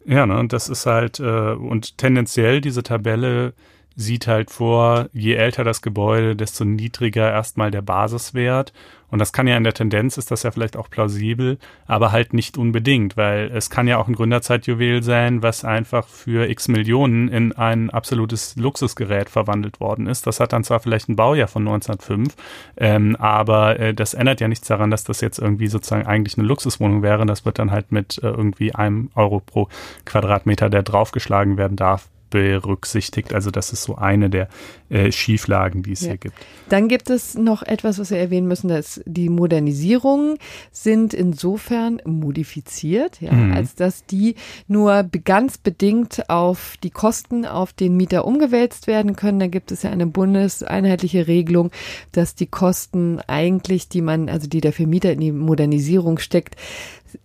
Ja, ne, und das ist halt, äh, und tendenziell diese Tabelle sieht halt vor, je älter das Gebäude, desto niedriger erstmal der Basiswert. Und das kann ja in der Tendenz, ist das ja vielleicht auch plausibel, aber halt nicht unbedingt, weil es kann ja auch ein Gründerzeitjuwel sein, was einfach für x Millionen in ein absolutes Luxusgerät verwandelt worden ist. Das hat dann zwar vielleicht ein Baujahr von 1905, ähm, aber äh, das ändert ja nichts daran, dass das jetzt irgendwie sozusagen eigentlich eine Luxuswohnung wäre. Das wird dann halt mit äh, irgendwie einem Euro pro Quadratmeter, der draufgeschlagen werden darf, berücksichtigt. Also das ist so eine der äh, Schieflagen, die es ja. hier gibt. Dann gibt es noch etwas, was wir erwähnen müssen, dass die Modernisierungen sind insofern modifiziert, ja, mhm. als dass die nur ganz bedingt auf die Kosten auf den Mieter umgewälzt werden können. Da gibt es ja eine bundeseinheitliche Regelung, dass die Kosten eigentlich, die man, also die der Vermieter in die Modernisierung steckt,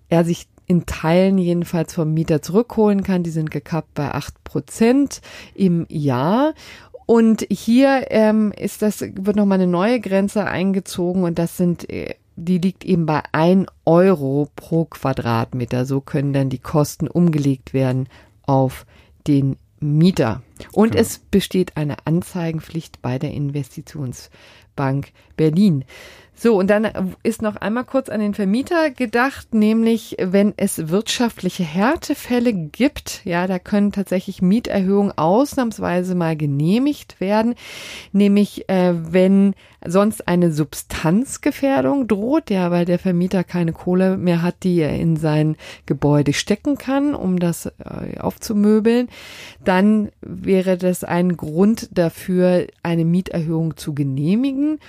er sich in Teilen jedenfalls vom Mieter zurückholen kann. Die sind gekappt bei acht Prozent im Jahr. Und hier ähm, ist das, wird nochmal eine neue Grenze eingezogen und das sind, äh, die liegt eben bei ein Euro pro Quadratmeter. So können dann die Kosten umgelegt werden auf den Mieter. Und ja. es besteht eine Anzeigenpflicht bei der Investitionsbank Berlin. So, und dann ist noch einmal kurz an den Vermieter gedacht, nämlich wenn es wirtschaftliche Härtefälle gibt, ja, da können tatsächlich Mieterhöhungen ausnahmsweise mal genehmigt werden, nämlich äh, wenn sonst eine Substanzgefährdung droht, ja, weil der Vermieter keine Kohle mehr hat, die er in sein Gebäude stecken kann, um das äh, aufzumöbeln, dann wäre das ein Grund dafür, eine Mieterhöhung zu genehmigen.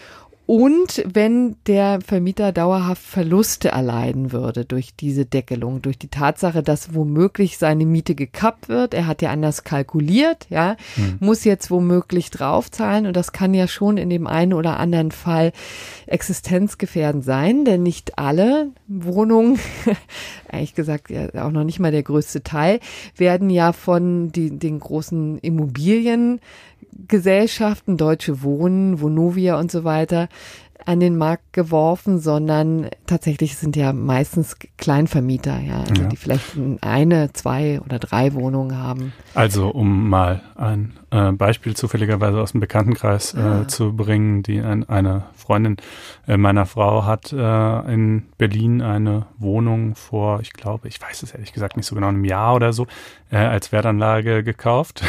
Und wenn der Vermieter dauerhaft Verluste erleiden würde durch diese Deckelung, durch die Tatsache, dass womöglich seine Miete gekappt wird, er hat ja anders kalkuliert, ja, hm. muss jetzt womöglich draufzahlen und das kann ja schon in dem einen oder anderen Fall existenzgefährdend sein, denn nicht alle Wohnungen, ehrlich gesagt ja auch noch nicht mal der größte Teil, werden ja von die, den großen Immobilien Gesellschaften, Deutsche Wohnen, Vonovia und so weiter, an den Markt geworfen, sondern tatsächlich sind ja meistens Kleinvermieter, ja, also ja. die vielleicht eine, zwei oder drei Wohnungen haben. Also um mal ein äh, Beispiel zufälligerweise aus dem Bekanntenkreis äh, ah. zu bringen, die ein, eine Freundin äh, meiner Frau hat äh, in Berlin eine Wohnung vor, ich glaube, ich weiß es ehrlich gesagt nicht so genau, einem Jahr oder so, äh, als Wertanlage gekauft.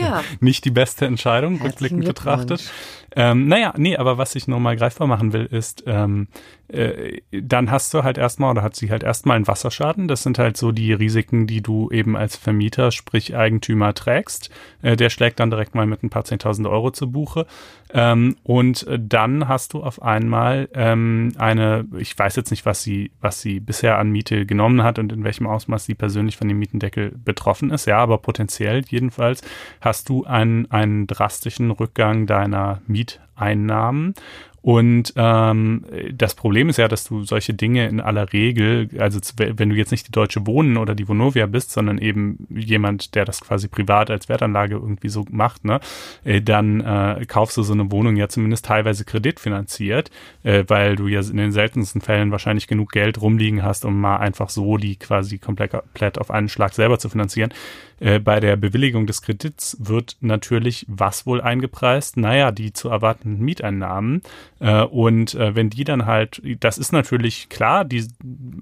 Ja. nicht die beste Entscheidung, rückblickend betrachtet. Ähm, naja, nee, aber was ich nur mal greifbar machen will, ist, ähm, äh, dann hast du halt erstmal oder hat sie halt erstmal einen Wasserschaden. Das sind halt so die Risiken, die du eben als Vermieter, sprich Eigentümer trägst. Äh, der schlägt dann direkt mal mit ein paar zehntausend Euro zu Buche. Ähm, und dann hast du auf einmal ähm, eine, ich weiß jetzt nicht, was sie, was sie bisher an Miete genommen hat und in welchem Ausmaß sie persönlich von dem Mietendeckel betroffen ist. Ja, aber potenziell jedenfalls hast du einen, einen drastischen Rückgang deiner Mieteinnahmen und ähm, das Problem ist ja, dass du solche Dinge in aller Regel, also wenn du jetzt nicht die Deutsche Wohnen oder die Vonovia bist, sondern eben jemand, der das quasi privat als Wertanlage irgendwie so macht, ne, äh, dann äh, kaufst du so eine Wohnung ja zumindest teilweise kreditfinanziert, äh, weil du ja in den seltensten Fällen wahrscheinlich genug Geld rumliegen hast, um mal einfach so die quasi komplett auf einen Schlag selber zu finanzieren. Äh, bei der Bewilligung des Kredits wird natürlich was wohl eingepreist? Naja, die zu erwartenden Mieteinnahmen. Äh, und äh, wenn die dann halt, das ist natürlich klar, die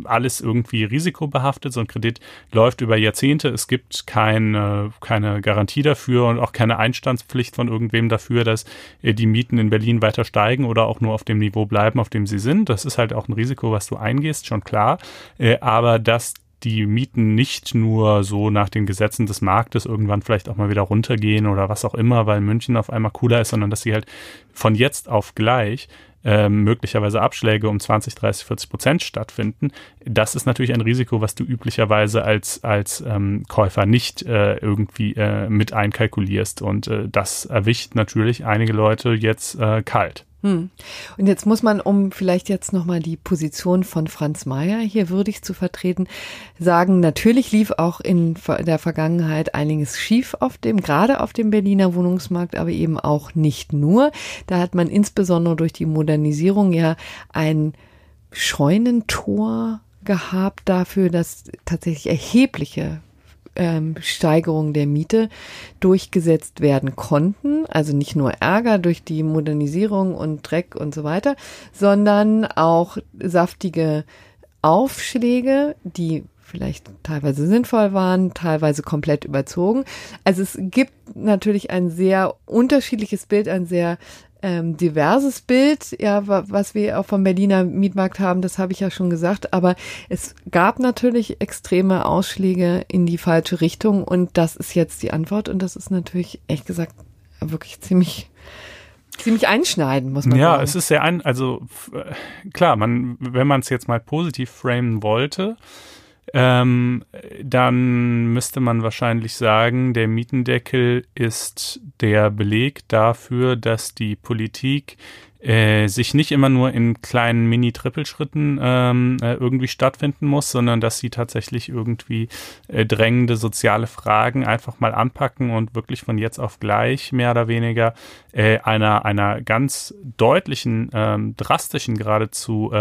alles irgendwie risikobehaftet. So ein Kredit läuft über Jahrzehnte. Es gibt keine, keine Garantie dafür und auch keine Einstandspflicht von irgendwem dafür, dass die Mieten in Berlin weiter steigen oder auch nur auf dem Niveau bleiben, auf dem sie sind. Das ist halt auch ein Risiko, was du eingehst, schon klar. Aber dass die Mieten nicht nur so nach den Gesetzen des Marktes irgendwann vielleicht auch mal wieder runtergehen oder was auch immer, weil München auf einmal cooler ist, sondern dass sie halt von jetzt auf gleich ähm, möglicherweise Abschläge um 20, 30, 40 Prozent stattfinden. Das ist natürlich ein Risiko, was du üblicherweise als, als ähm, Käufer nicht äh, irgendwie äh, mit einkalkulierst. Und äh, das erwischt natürlich einige Leute jetzt äh, kalt. Hm. Und jetzt muss man, um vielleicht jetzt nochmal die Position von Franz Mayer hier würdig zu vertreten, sagen, natürlich lief auch in der Vergangenheit einiges schief auf dem, gerade auf dem Berliner Wohnungsmarkt, aber eben auch nicht nur. Da hat man insbesondere durch die Modernisierung ja ein Scheunentor gehabt dafür, dass tatsächlich erhebliche ähm, Steigerung der Miete durchgesetzt werden konnten. Also nicht nur Ärger durch die Modernisierung und Dreck und so weiter, sondern auch saftige Aufschläge, die vielleicht teilweise sinnvoll waren, teilweise komplett überzogen. Also es gibt natürlich ein sehr unterschiedliches Bild, ein sehr ähm, diverses Bild, ja, was wir auch vom Berliner Mietmarkt haben, das habe ich ja schon gesagt, aber es gab natürlich extreme Ausschläge in die falsche Richtung. Und das ist jetzt die Antwort. Und das ist natürlich, ehrlich gesagt, wirklich ziemlich ziemlich einschneiden, muss man ja, sagen. Ja, es ist sehr ein, also äh, klar, man, wenn man es jetzt mal positiv framen wollte, ähm, dann müsste man wahrscheinlich sagen, der Mietendeckel ist der Beleg dafür, dass die Politik äh, sich nicht immer nur in kleinen Mini-Trippelschritten ähm, äh, irgendwie stattfinden muss, sondern dass sie tatsächlich irgendwie äh, drängende soziale Fragen einfach mal anpacken und wirklich von jetzt auf gleich mehr oder weniger äh, einer, einer ganz deutlichen, ähm, drastischen geradezu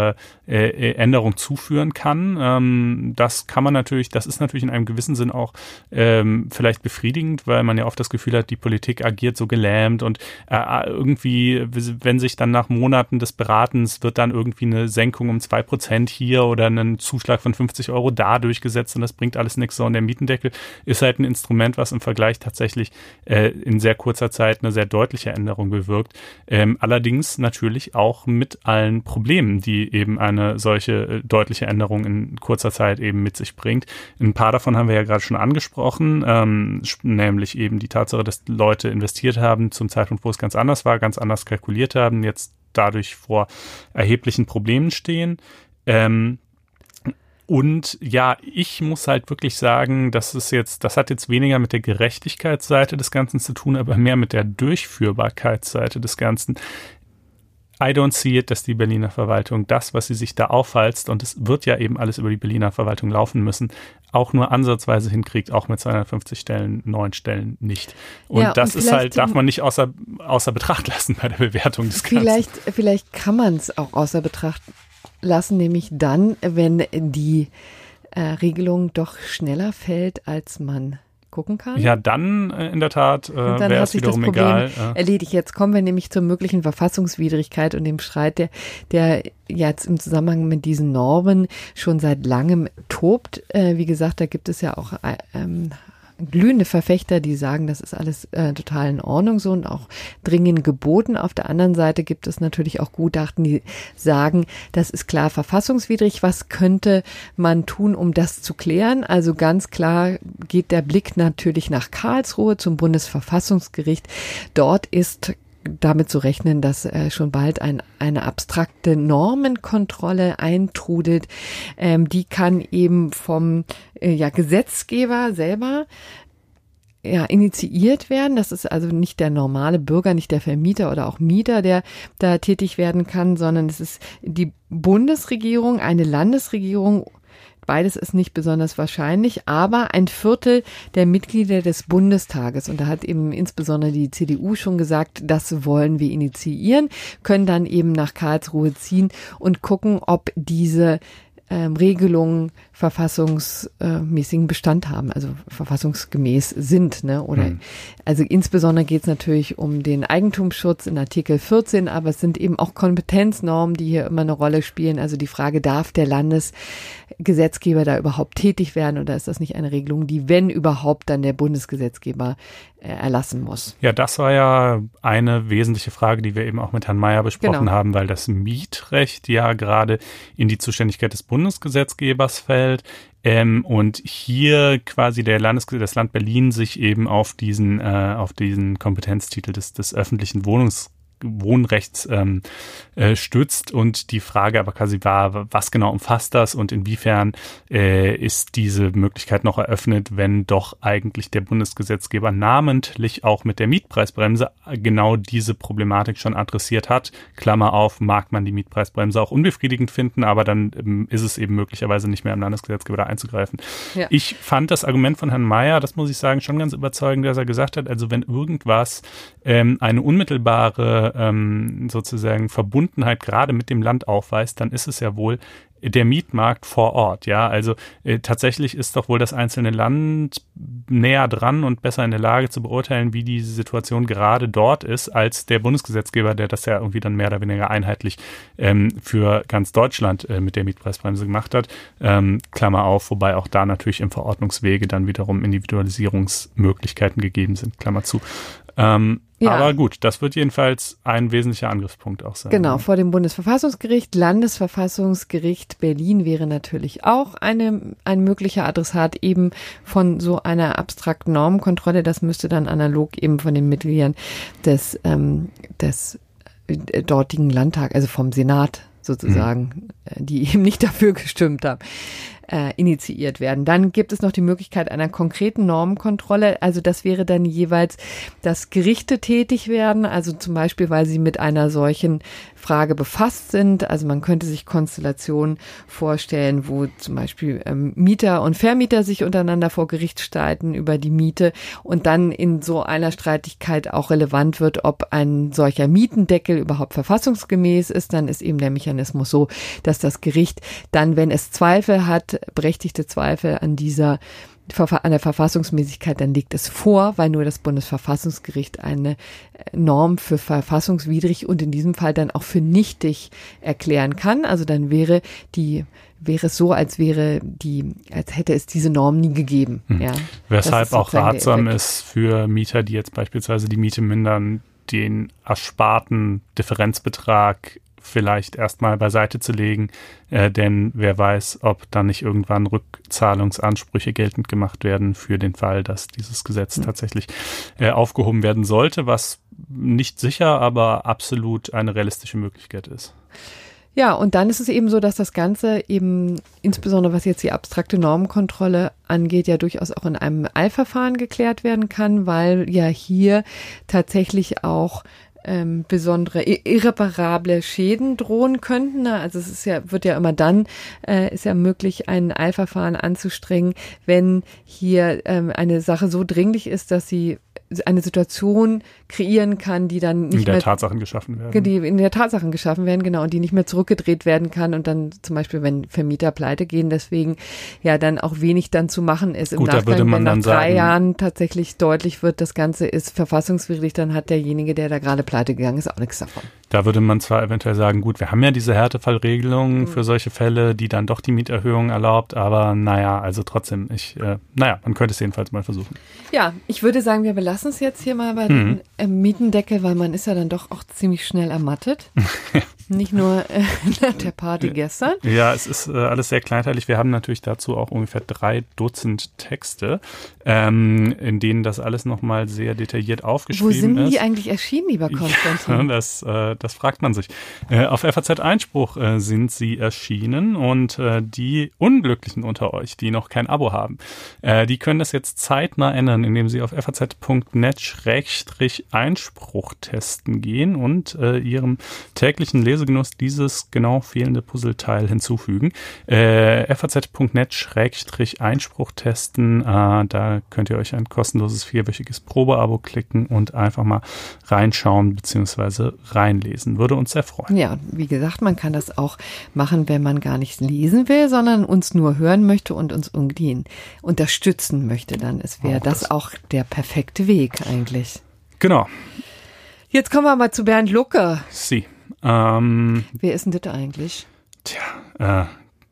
Änderung zuführen kann. Ähm, das kann man natürlich, das ist natürlich in einem gewissen Sinn auch ähm, vielleicht befriedigend, weil man ja oft das Gefühl hat, die Politik agiert so gelähmt und irgendwie, wenn sich dann nach Monaten des Beratens wird dann irgendwie eine Senkung um zwei Prozent hier oder einen Zuschlag von 50 Euro da durchgesetzt und das bringt alles nichts. Und der Mietendeckel ist halt ein Instrument, was im Vergleich tatsächlich äh, in sehr kurzer Zeit eine sehr deutliche Änderung bewirkt. Ähm, allerdings natürlich auch mit allen Problemen, die eben eine solche äh, deutliche Änderung in kurzer Zeit eben mit sich bringt. Ein paar davon haben wir ja gerade schon angesprochen, ähm, nämlich eben die Tatsache, dass Leute investiert haben zum Zeitpunkt, wo es ganz anders war, ganz anders kalkuliert haben, jetzt dadurch vor erheblichen Problemen stehen. Ähm, und ja, ich muss halt wirklich sagen, das ist jetzt, das hat jetzt weniger mit der Gerechtigkeitsseite des Ganzen zu tun, aber mehr mit der Durchführbarkeitsseite des Ganzen. I don't see it, dass die Berliner Verwaltung das, was sie sich da aufhalst, und es wird ja eben alles über die Berliner Verwaltung laufen müssen, auch nur ansatzweise hinkriegt, auch mit 250 Stellen, neun Stellen nicht. Und ja, das und ist halt, darf man nicht außer, außer Betracht lassen bei der Bewertung des vielleicht, Ganzen. Vielleicht kann man es auch außer Betracht lassen, nämlich dann, wenn die äh, Regelung doch schneller fällt, als man gucken kann. Ja, dann äh, in der Tat äh, wäre es wiederum das Problem egal. Ja. Erledigt. Jetzt kommen wir nämlich zur möglichen Verfassungswidrigkeit und dem Streit, der, der jetzt im Zusammenhang mit diesen Normen schon seit langem tobt. Äh, wie gesagt, da gibt es ja auch äh, ähm, glühende Verfechter, die sagen, das ist alles äh, total in Ordnung so und auch dringend geboten. Auf der anderen Seite gibt es natürlich auch Gutachten, die sagen, das ist klar verfassungswidrig. Was könnte man tun, um das zu klären? Also ganz klar geht der Blick natürlich nach Karlsruhe zum Bundesverfassungsgericht. Dort ist damit zu rechnen, dass äh, schon bald ein, eine abstrakte Normenkontrolle eintrudelt. Ähm, die kann eben vom äh, ja, Gesetzgeber selber ja, initiiert werden. Das ist also nicht der normale Bürger, nicht der Vermieter oder auch Mieter, der da tätig werden kann, sondern es ist die Bundesregierung, eine Landesregierung Beides ist nicht besonders wahrscheinlich, aber ein Viertel der Mitglieder des Bundestages, und da hat eben insbesondere die CDU schon gesagt, das wollen wir initiieren, können dann eben nach Karlsruhe ziehen und gucken, ob diese ähm, Regelungen verfassungsmäßigen Bestand haben, also verfassungsgemäß sind. Ne? Oder mhm. also insbesondere geht es natürlich um den Eigentumsschutz in Artikel 14, aber es sind eben auch Kompetenznormen, die hier immer eine Rolle spielen. Also die Frage, darf der Landesgesetzgeber da überhaupt tätig werden oder ist das nicht eine Regelung, die, wenn überhaupt, dann der Bundesgesetzgeber erlassen muss. Ja, das war ja eine wesentliche Frage, die wir eben auch mit Herrn Mayer besprochen genau. haben, weil das Mietrecht ja gerade in die Zuständigkeit des Bundesgesetzgebers fällt. Ähm, und hier quasi der Landes das Land Berlin sich eben auf diesen, äh, auf diesen Kompetenztitel des, des öffentlichen Wohnungs Wohnrechts ähm, äh, stützt und die Frage aber quasi war, was genau umfasst das und inwiefern äh, ist diese Möglichkeit noch eröffnet, wenn doch eigentlich der Bundesgesetzgeber namentlich auch mit der Mietpreisbremse genau diese Problematik schon adressiert hat. Klammer auf, mag man die Mietpreisbremse auch unbefriedigend finden, aber dann ähm, ist es eben möglicherweise nicht mehr im Landesgesetzgeber da einzugreifen. Ja. Ich fand das Argument von Herrn Mayer, das muss ich sagen, schon ganz überzeugend, dass er gesagt hat, also wenn irgendwas ähm, eine unmittelbare ähm, sozusagen Verbundenheit gerade mit dem Land aufweist, dann ist es ja wohl der Mietmarkt vor Ort, ja. Also äh, tatsächlich ist doch wohl das einzelne Land näher dran und besser in der Lage zu beurteilen, wie die Situation gerade dort ist, als der Bundesgesetzgeber, der das ja irgendwie dann mehr oder weniger einheitlich ähm, für ganz Deutschland äh, mit der Mietpreisbremse gemacht hat. Ähm, Klammer auf, wobei auch da natürlich im Verordnungswege dann wiederum Individualisierungsmöglichkeiten gegeben sind, Klammer zu. Ähm, ja. Aber gut, das wird jedenfalls ein wesentlicher Angriffspunkt auch sein. Genau, vor dem Bundesverfassungsgericht. Landesverfassungsgericht Berlin wäre natürlich auch eine, ein möglicher Adressat eben von so einer abstrakten Normenkontrolle. Das müsste dann analog eben von den Mitgliedern des, ähm, des äh, dortigen Landtag, also vom Senat sozusagen, mhm. die eben nicht dafür gestimmt haben äh, initiiert werden. Dann gibt es noch die Möglichkeit einer konkreten Normenkontrolle. Also das wäre dann jeweils, dass Gerichte tätig werden, also zum Beispiel, weil sie mit einer solchen Frage befasst sind. Also man könnte sich Konstellationen vorstellen, wo zum Beispiel ähm, Mieter und Vermieter sich untereinander vor Gericht streiten über die Miete und dann in so einer Streitigkeit auch relevant wird, ob ein solcher Mietendeckel überhaupt verfassungsgemäß ist. Dann ist eben der Mechanismus so, dass das Gericht dann, wenn es Zweifel hat, berechtigte Zweifel an dieser an der Verfassungsmäßigkeit, dann legt es vor, weil nur das Bundesverfassungsgericht eine äh, Norm für verfassungswidrig und in diesem Fall dann auch für nichtig erklären kann. Also dann wäre die wäre es so, als wäre die, als hätte es diese Norm nie gegeben. Hm. Ja, Weshalb auch ratsam ist für Mieter, die jetzt beispielsweise die Miete mindern, den ersparten Differenzbetrag vielleicht erstmal beiseite zu legen, äh, denn wer weiß, ob dann nicht irgendwann Rückzahlungsansprüche geltend gemacht werden für den Fall, dass dieses Gesetz mhm. tatsächlich äh, aufgehoben werden sollte, was nicht sicher, aber absolut eine realistische Möglichkeit ist. Ja, und dann ist es eben so, dass das Ganze eben, insbesondere was jetzt die abstrakte Normenkontrolle angeht, ja durchaus auch in einem Eilverfahren geklärt werden kann, weil ja hier tatsächlich auch ähm, besondere irreparable Schäden drohen könnten. Also es ist ja, wird ja immer dann, äh, ist ja möglich, ein Eilverfahren anzustrengen, wenn hier ähm, eine Sache so dringlich ist, dass sie eine Situation kreieren kann, die dann nicht in der mehr Tatsachen geschaffen werden. Die in der Tatsachen geschaffen werden, genau, und die nicht mehr zurückgedreht werden kann und dann zum Beispiel, wenn Vermieter pleite gehen, deswegen ja dann auch wenig dann zu machen ist im Gut, Nachgang, wenn nach drei sagen, Jahren tatsächlich deutlich wird, das Ganze ist verfassungswidrig, dann hat derjenige, der da gerade pleite gegangen ist, auch nichts davon. Da würde man zwar eventuell sagen, gut, wir haben ja diese Härtefallregelung mhm. für solche Fälle, die dann doch die Mieterhöhung erlaubt, aber naja, also trotzdem, ich, äh, naja, man könnte es jedenfalls mal versuchen. Ja, ich würde sagen, wir belassen es jetzt hier mal bei mhm. äh, Mietendeckel, weil man ist ja dann doch auch ziemlich schnell ermattet. Nicht nur äh, nach der Party gestern. Ja, es ist äh, alles sehr kleinteilig. Wir haben natürlich dazu auch ungefähr drei Dutzend Texte, ähm, in denen das alles nochmal sehr detailliert aufgeschrieben ist. Wo sind ist. die eigentlich erschienen, lieber Konstantin? Ja, das, äh, das fragt man sich. Äh, auf FAZ Einspruch sind sie erschienen und die Unglücklichen unter euch, die noch kein Abo haben, die können das jetzt zeitnah ändern, indem sie auf faz.net-einspruch testen gehen und ihrem täglichen Lesen Lesegenuss dieses genau fehlende Puzzleteil hinzufügen. Äh, faz.net-einspruch testen. Äh, da könnt ihr euch ein kostenloses vierwöchiges Probeabo klicken und einfach mal reinschauen bzw. reinlesen. Würde uns sehr freuen. Ja, wie gesagt, man kann das auch machen, wenn man gar nicht lesen will, sondern uns nur hören möchte und uns irgendwie unterstützen möchte. Dann wäre das, das auch der perfekte Weg eigentlich. Genau. Jetzt kommen wir mal zu Bernd Lucke. Sie. Ähm, Wer ist denn das eigentlich? Tja, äh,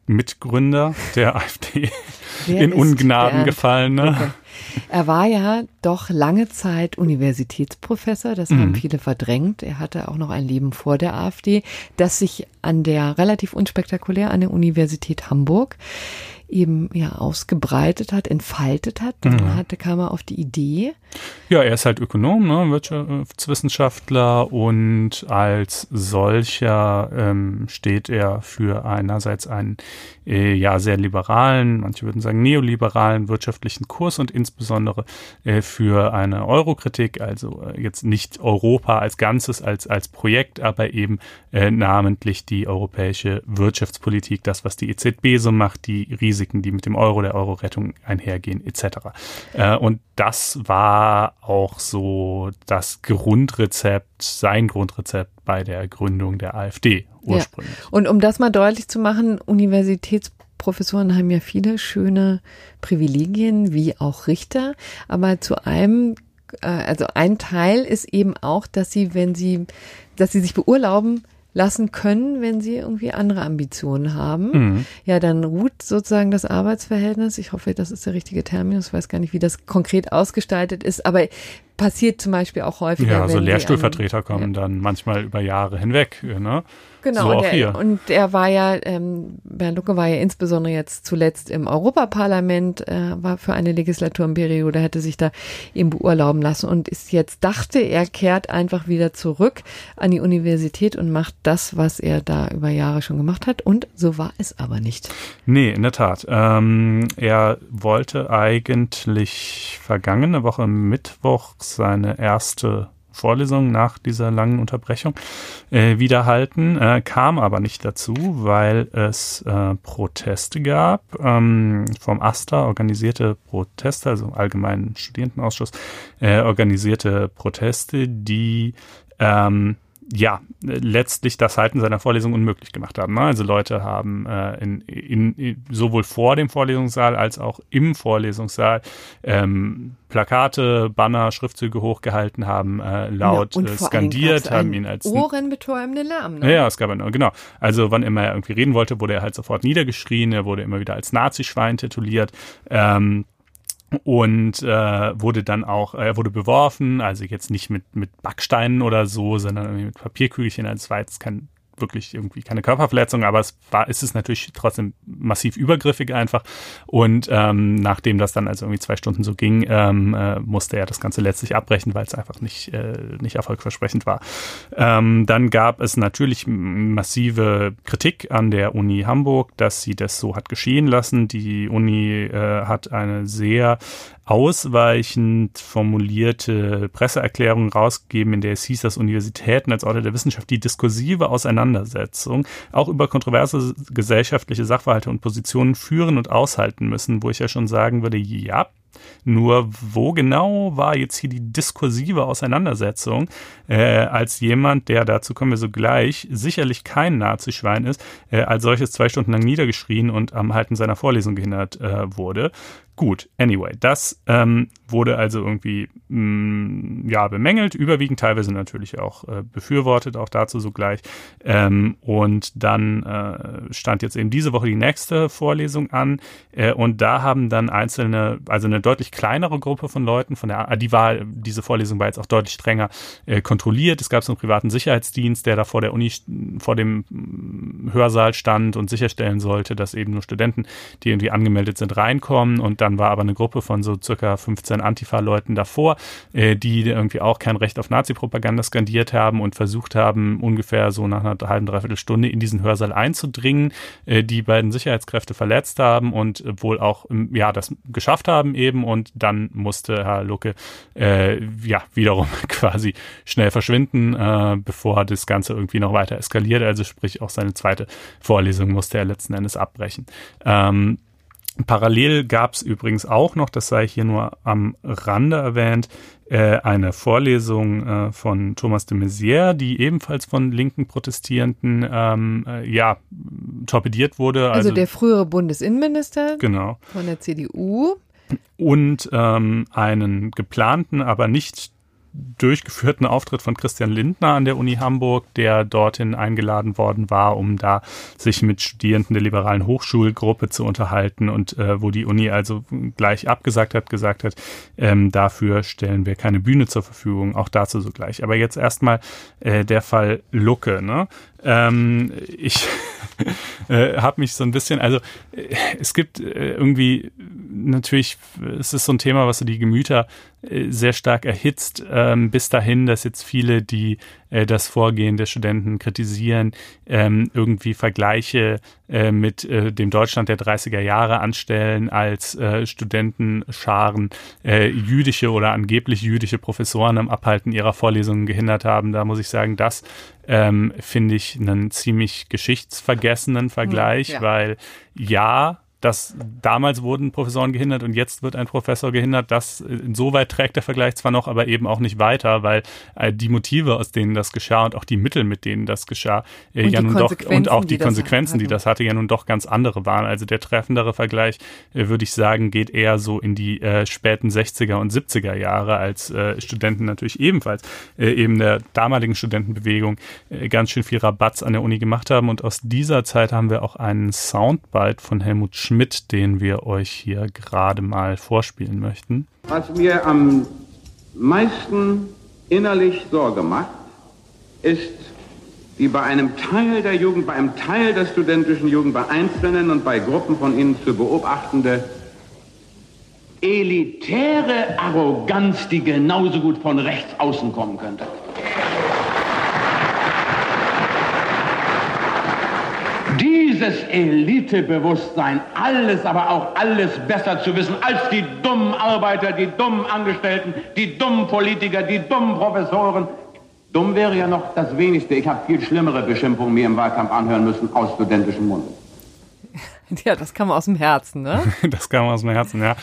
Mitgründer der AfD in Ungnaden gefallen. Ne? Er war ja doch lange Zeit Universitätsprofessor, das haben mhm. viele verdrängt. Er hatte auch noch ein Leben vor der AfD, das sich an der relativ unspektakulär an der Universität Hamburg eben ja ausgebreitet hat, entfaltet hat. Dann mhm. hatte, kam er auf die Idee. Ja, er ist halt Ökonom, ne, Wirtschaftswissenschaftler und als solcher ähm, steht er für einerseits einen äh, ja sehr liberalen, manche würden sagen neoliberalen wirtschaftlichen Kurs und insbesondere äh, für eine Eurokritik, also äh, jetzt nicht Europa als Ganzes als als Projekt, aber eben äh, namentlich die europäische Wirtschaftspolitik, das was die EZB so macht, die Risiken, die mit dem Euro, der Euro-Rettung einhergehen, etc. Äh, und das war auch so das Grundrezept, sein Grundrezept bei der Gründung der AfD ursprünglich. Ja. Und um das mal deutlich zu machen, Universitätsprofessoren haben ja viele schöne Privilegien, wie auch Richter, aber zu einem äh, also ein Teil ist eben auch, dass sie, wenn sie, dass sie sich beurlauben, lassen können, wenn sie irgendwie andere Ambitionen haben. Mhm. Ja, dann ruht sozusagen das Arbeitsverhältnis. Ich hoffe, das ist der richtige Terminus. Ich weiß gar nicht, wie das konkret ausgestaltet ist, aber passiert zum Beispiel auch häufiger. Ja, also Lehrstuhlvertreter kommen ja. dann manchmal über Jahre hinweg. Ne? Genau, so und, er, und er war ja, ähm, Bernd Lucke war ja insbesondere jetzt zuletzt im Europaparlament, äh, war für eine Legislaturenperiode, hätte sich da eben beurlauben lassen und ist jetzt, dachte, er kehrt einfach wieder zurück an die Universität und macht das, was er da über Jahre schon gemacht hat. Und so war es aber nicht. Nee, in der Tat. Ähm, er wollte eigentlich vergangene Woche Mittwoch seine erste Vorlesung nach dieser langen Unterbrechung äh, wiederhalten, äh, kam aber nicht dazu, weil es äh, Proteste gab ähm, vom AStA, organisierte Proteste, also Allgemeinen Studierendenausschuss, äh, organisierte Proteste, die ähm, ja, letztlich das Halten seiner Vorlesung unmöglich gemacht haben. Ne? Also Leute haben äh, in, in, in, sowohl vor dem Vorlesungssaal als auch im Vorlesungssaal ähm, Plakate, Banner, Schriftzüge hochgehalten, haben äh, laut ja, äh, skandiert, haben ihn als ohrenbetäubende Lärm. Ne? Ja, es gab einen, genau. Also wann immer er irgendwie reden wollte, wurde er halt sofort niedergeschrien, er wurde immer wieder als Nazischwein tituliert. Ähm, und äh, wurde dann auch, er äh, wurde beworfen, also jetzt nicht mit, mit Backsteinen oder so, sondern mit Papierkügelchen. Also es war jetzt kein wirklich irgendwie keine Körperverletzung, aber es war, ist es natürlich trotzdem massiv übergriffig einfach. Und ähm, nachdem das dann also irgendwie zwei Stunden so ging, ähm, äh, musste er das Ganze letztlich abbrechen, weil es einfach nicht, äh, nicht erfolgversprechend war. Ähm, dann gab es natürlich massive Kritik an der Uni Hamburg, dass sie das so hat geschehen lassen. Die Uni äh, hat eine sehr ausweichend formulierte Presseerklärung rausgegeben, in der es hieß, dass Universitäten als Orte der Wissenschaft die diskursive Auseinandersetzung auch über kontroverse gesellschaftliche Sachverhalte und Positionen führen und aushalten müssen, wo ich ja schon sagen würde, ja, nur wo genau war jetzt hier die diskursive Auseinandersetzung äh, als jemand, der, dazu kommen wir so gleich, sicherlich kein Nazischwein ist, äh, als solches zwei Stunden lang niedergeschrien und am Halten seiner Vorlesung gehindert äh, wurde. Gut, anyway, das ähm, wurde also irgendwie mh, mm, ja bemängelt, überwiegend teilweise natürlich auch äh, befürwortet, auch dazu sogleich. Ähm, und dann äh, stand jetzt eben diese Woche die nächste Vorlesung an äh, und da haben dann einzelne, also eine deutlich kleinere Gruppe von Leuten von der, die war, diese Vorlesung war jetzt auch deutlich strenger äh, kontrolliert. Es gab so einen privaten Sicherheitsdienst, der da vor der Uni, vor dem mm, Hörsaal stand und sicherstellen sollte, dass eben nur Studenten, die irgendwie angemeldet sind, reinkommen und dann war aber eine Gruppe von so circa 15 Antifa-Leuten davor, äh, die irgendwie auch kein Recht auf Nazi-Propaganda skandiert haben und versucht haben, ungefähr so nach einer halben, dreiviertel Stunde in diesen Hörsaal einzudringen, äh, die beiden Sicherheitskräfte verletzt haben und wohl auch ja das geschafft haben eben und dann musste Herr Lucke äh, ja wiederum quasi schnell verschwinden, äh, bevor das Ganze irgendwie noch weiter eskaliert. Also sprich auch seine zweite Vorlesung musste er letzten Endes abbrechen. Ähm, Parallel gab es übrigens auch noch, das sei hier nur am Rande erwähnt, äh, eine Vorlesung äh, von Thomas de Maizière, die ebenfalls von linken Protestierenden ähm, äh, ja torpediert wurde. Also, also der frühere Bundesinnenminister genau. von der CDU. Und ähm, einen geplanten, aber nicht durchgeführten Auftritt von Christian Lindner an der Uni Hamburg, der dorthin eingeladen worden war, um da sich mit Studierenden der liberalen Hochschulgruppe zu unterhalten und äh, wo die Uni also gleich abgesagt hat, gesagt hat, ähm, dafür stellen wir keine Bühne zur Verfügung, auch dazu so gleich. Aber jetzt erstmal äh, der Fall Lucke. Ne? Ähm, ich äh, habe mich so ein bisschen, also äh, es gibt äh, irgendwie natürlich, es ist so ein Thema, was so die Gemüter äh, sehr stark erhitzt, ähm, bis dahin, dass jetzt viele, die äh, das Vorgehen der Studenten kritisieren, ähm, irgendwie Vergleiche äh, mit dem Deutschland der 30er Jahre anstellen, als Studentenscharen jüdische oder angeblich jüdische Professoren am Abhalten ihrer Vorlesungen gehindert haben. Da muss ich sagen, das ähm, finde ich einen ziemlich geschichtsvergessenen Vergleich, ja. weil ja, dass damals wurden Professoren gehindert und jetzt wird ein Professor gehindert. Das insoweit trägt der Vergleich zwar noch, aber eben auch nicht weiter, weil äh, die Motive, aus denen das geschah und auch die Mittel, mit denen das geschah, äh, ja nun doch und auch die, die Konsequenzen, die das hatte, ja nun doch ganz andere waren. Also der treffendere Vergleich, äh, würde ich sagen, geht eher so in die äh, späten 60er und 70er Jahre, als äh, Studenten natürlich ebenfalls äh, eben der damaligen Studentenbewegung ganz schön viel Rabatz an der Uni gemacht haben. Und aus dieser Zeit haben wir auch einen Soundbite von Helmut Schmidt Schmidt, den wir euch hier gerade mal vorspielen möchten. Was mir am meisten innerlich Sorge macht, ist die bei einem Teil der Jugend, bei einem Teil der studentischen Jugend, bei Einzelnen und bei Gruppen von ihnen zu beobachtende elitäre Arroganz, die genauso gut von rechts außen kommen könnte. Dieses Elitebewusstsein, alles, aber auch alles besser zu wissen als die dummen Arbeiter, die dummen Angestellten, die dummen Politiker, die dummen Professoren. Dumm wäre ja noch das Wenigste. Ich habe viel schlimmere Beschimpfungen mir im Wahlkampf anhören müssen aus studentischem Munde. Ja, das kam aus dem Herzen, ne? das kam aus dem Herzen, ja.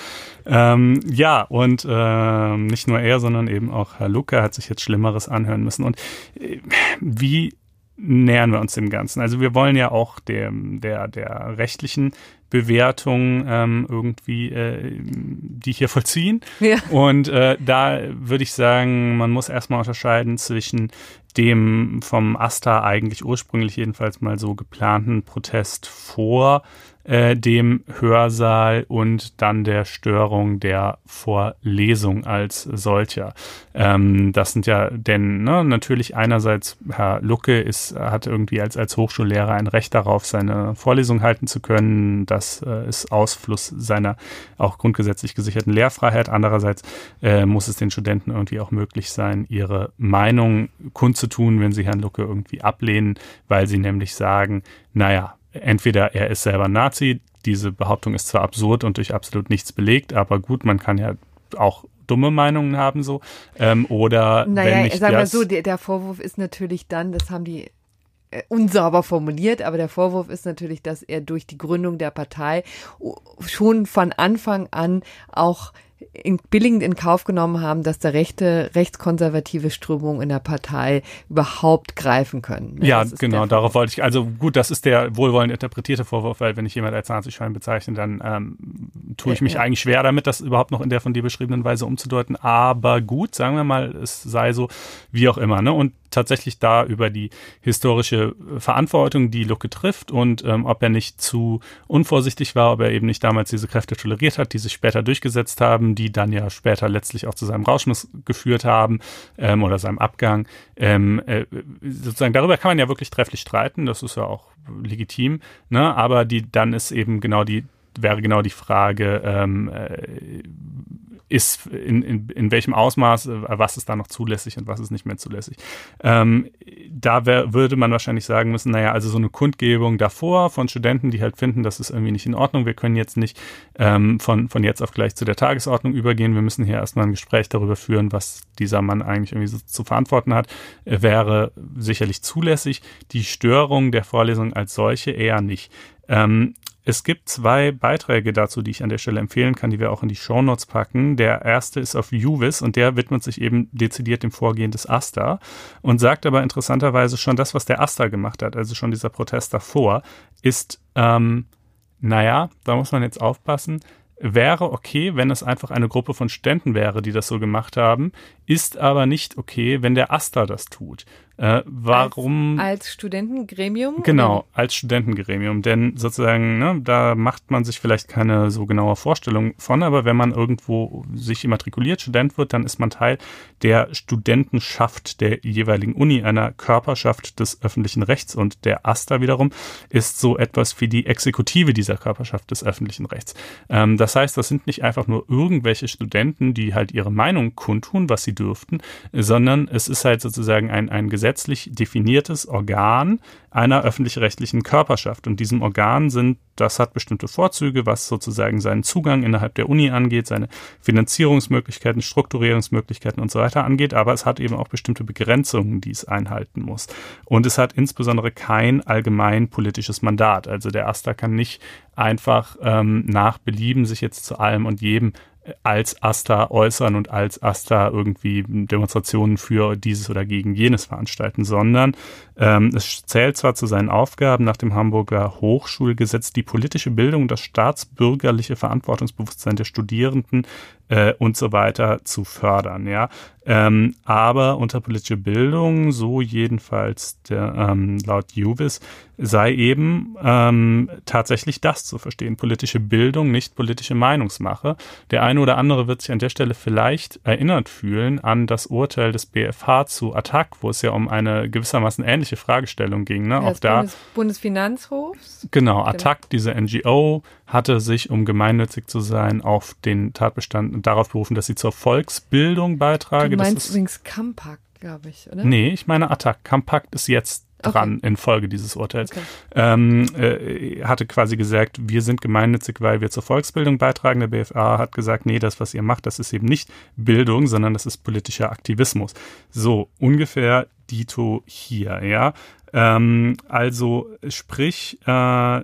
Ähm, ja, und äh, nicht nur er, sondern eben auch Herr Lucke hat sich jetzt Schlimmeres anhören müssen. Und äh, wie nähern wir uns dem Ganzen. Also wir wollen ja auch dem, der, der rechtlichen Bewertung ähm, irgendwie äh, die hier vollziehen. Ja. Und äh, da würde ich sagen, man muss erstmal unterscheiden zwischen dem vom AStA eigentlich ursprünglich jedenfalls mal so geplanten Protest vor äh, dem Hörsaal und dann der Störung der Vorlesung als solcher. Ähm, das sind ja, denn ne, natürlich einerseits Herr Lucke ist, hat irgendwie als, als Hochschullehrer ein Recht darauf, seine Vorlesung halten zu können. Das äh, ist Ausfluss seiner auch grundgesetzlich gesicherten Lehrfreiheit. Andererseits äh, muss es den Studenten irgendwie auch möglich sein, ihre Meinung kundzutun, wenn sie Herrn Lucke irgendwie ablehnen, weil sie nämlich sagen, naja, entweder er ist selber Nazi, diese Behauptung ist zwar absurd und durch absolut nichts belegt, aber gut, man kann ja auch dumme Meinungen haben so. Ähm, oder naja, wenn nicht sagen wir so, der, der Vorwurf ist natürlich dann, das haben die äh, unsauber formuliert, aber der Vorwurf ist natürlich, dass er durch die Gründung der Partei schon von Anfang an auch in, billigend in Kauf genommen haben, dass da rechte, rechtskonservative Strömungen in der Partei überhaupt greifen können. Ne? Ja, genau, darauf wollte ich, also gut, das ist der wohlwollend interpretierte Vorwurf, weil wenn ich jemand als Nazischein bezeichne, dann ähm, tue ich mich ja, eigentlich schwer damit, das überhaupt noch in der von dir beschriebenen Weise umzudeuten, aber gut, sagen wir mal, es sei so, wie auch immer, ne, und tatsächlich da über die historische Verantwortung, die Lucke trifft und ähm, ob er nicht zu unvorsichtig war, ob er eben nicht damals diese Kräfte toleriert hat, die sich später durchgesetzt haben, die dann ja später letztlich auch zu seinem Rauschmiss geführt haben ähm, oder seinem Abgang. Ähm, äh, sozusagen darüber kann man ja wirklich trefflich streiten, das ist ja auch legitim, ne? aber die dann ist eben genau die wäre genau die Frage, ähm, äh, ist in, in, in welchem Ausmaß, äh, was ist da noch zulässig und was ist nicht mehr zulässig. Ähm, da wär, würde man wahrscheinlich sagen müssen, naja, also so eine Kundgebung davor von Studenten, die halt finden, das ist irgendwie nicht in Ordnung, wir können jetzt nicht ähm, von, von jetzt auf gleich zu der Tagesordnung übergehen, wir müssen hier erstmal ein Gespräch darüber führen, was dieser Mann eigentlich irgendwie so zu verantworten hat, äh, wäre sicherlich zulässig. Die Störung der Vorlesung als solche eher nicht. Ähm, es gibt zwei Beiträge dazu, die ich an der Stelle empfehlen kann, die wir auch in die Shownotes packen. Der erste ist auf Juvis und der widmet sich eben dezidiert dem Vorgehen des Asta und sagt aber interessanterweise schon das, was der Asta gemacht hat, also schon dieser Protest davor, ist, ähm, naja, da muss man jetzt aufpassen, wäre okay, wenn es einfach eine Gruppe von Studenten wäre, die das so gemacht haben, ist aber nicht okay, wenn der AStA das tut. Äh, warum? Als, als, Studentengremium? Genau, als Studentengremium. Denn sozusagen, ne, da macht man sich vielleicht keine so genaue Vorstellung von, aber wenn man irgendwo sich immatrikuliert, Student wird, dann ist man Teil der Studentenschaft der jeweiligen Uni, einer Körperschaft des öffentlichen Rechts. Und der AStA wiederum ist so etwas wie die Exekutive dieser Körperschaft des öffentlichen Rechts. Ähm, das heißt, das sind nicht einfach nur irgendwelche Studenten, die halt ihre Meinung kundtun, was sie dürften, sondern es ist halt sozusagen ein, ein Gesetz, gesetzlich definiertes Organ einer öffentlich-rechtlichen Körperschaft. Und diesem Organ sind, das hat bestimmte Vorzüge, was sozusagen seinen Zugang innerhalb der Uni angeht, seine Finanzierungsmöglichkeiten, Strukturierungsmöglichkeiten und so weiter angeht, aber es hat eben auch bestimmte Begrenzungen, die es einhalten muss. Und es hat insbesondere kein allgemein politisches Mandat. Also der AStA kann nicht einfach ähm, nach Belieben sich jetzt zu allem und jedem als Asta äußern und als Asta irgendwie Demonstrationen für dieses oder gegen jenes veranstalten, sondern ähm, es zählt zwar zu seinen Aufgaben nach dem Hamburger Hochschulgesetz die politische Bildung, das staatsbürgerliche Verantwortungsbewusstsein der Studierenden äh, und so weiter zu fördern, ja. Ähm, aber unter politische Bildung, so jedenfalls der, ähm, laut Juvis, sei eben ähm, tatsächlich das zu verstehen. Politische Bildung, nicht politische Meinungsmache. Der eine oder andere wird sich an der Stelle vielleicht erinnert fühlen an das Urteil des BFH zu Attac, wo es ja um eine gewissermaßen ähnliche Fragestellung ging. Ne? Ja, Auch da Bundes Bundesfinanzhofs. Genau, Attac, diese NGO, hatte sich, um gemeinnützig zu sein, auf den Tatbestand darauf berufen, dass sie zur Volksbildung beitrage. Du meinst das ist, übrigens Kampakt, glaube ich, oder? Nee, ich meine Attac. Kampakt ist jetzt dran okay. Folge dieses Urteils. Okay. Ähm, äh, hatte quasi gesagt, wir sind gemeinnützig, weil wir zur Volksbildung beitragen. Der BFA hat gesagt, nee, das, was ihr macht, das ist eben nicht Bildung, sondern das ist politischer Aktivismus. So ungefähr Dito hier, ja. Ähm, also sprich, äh,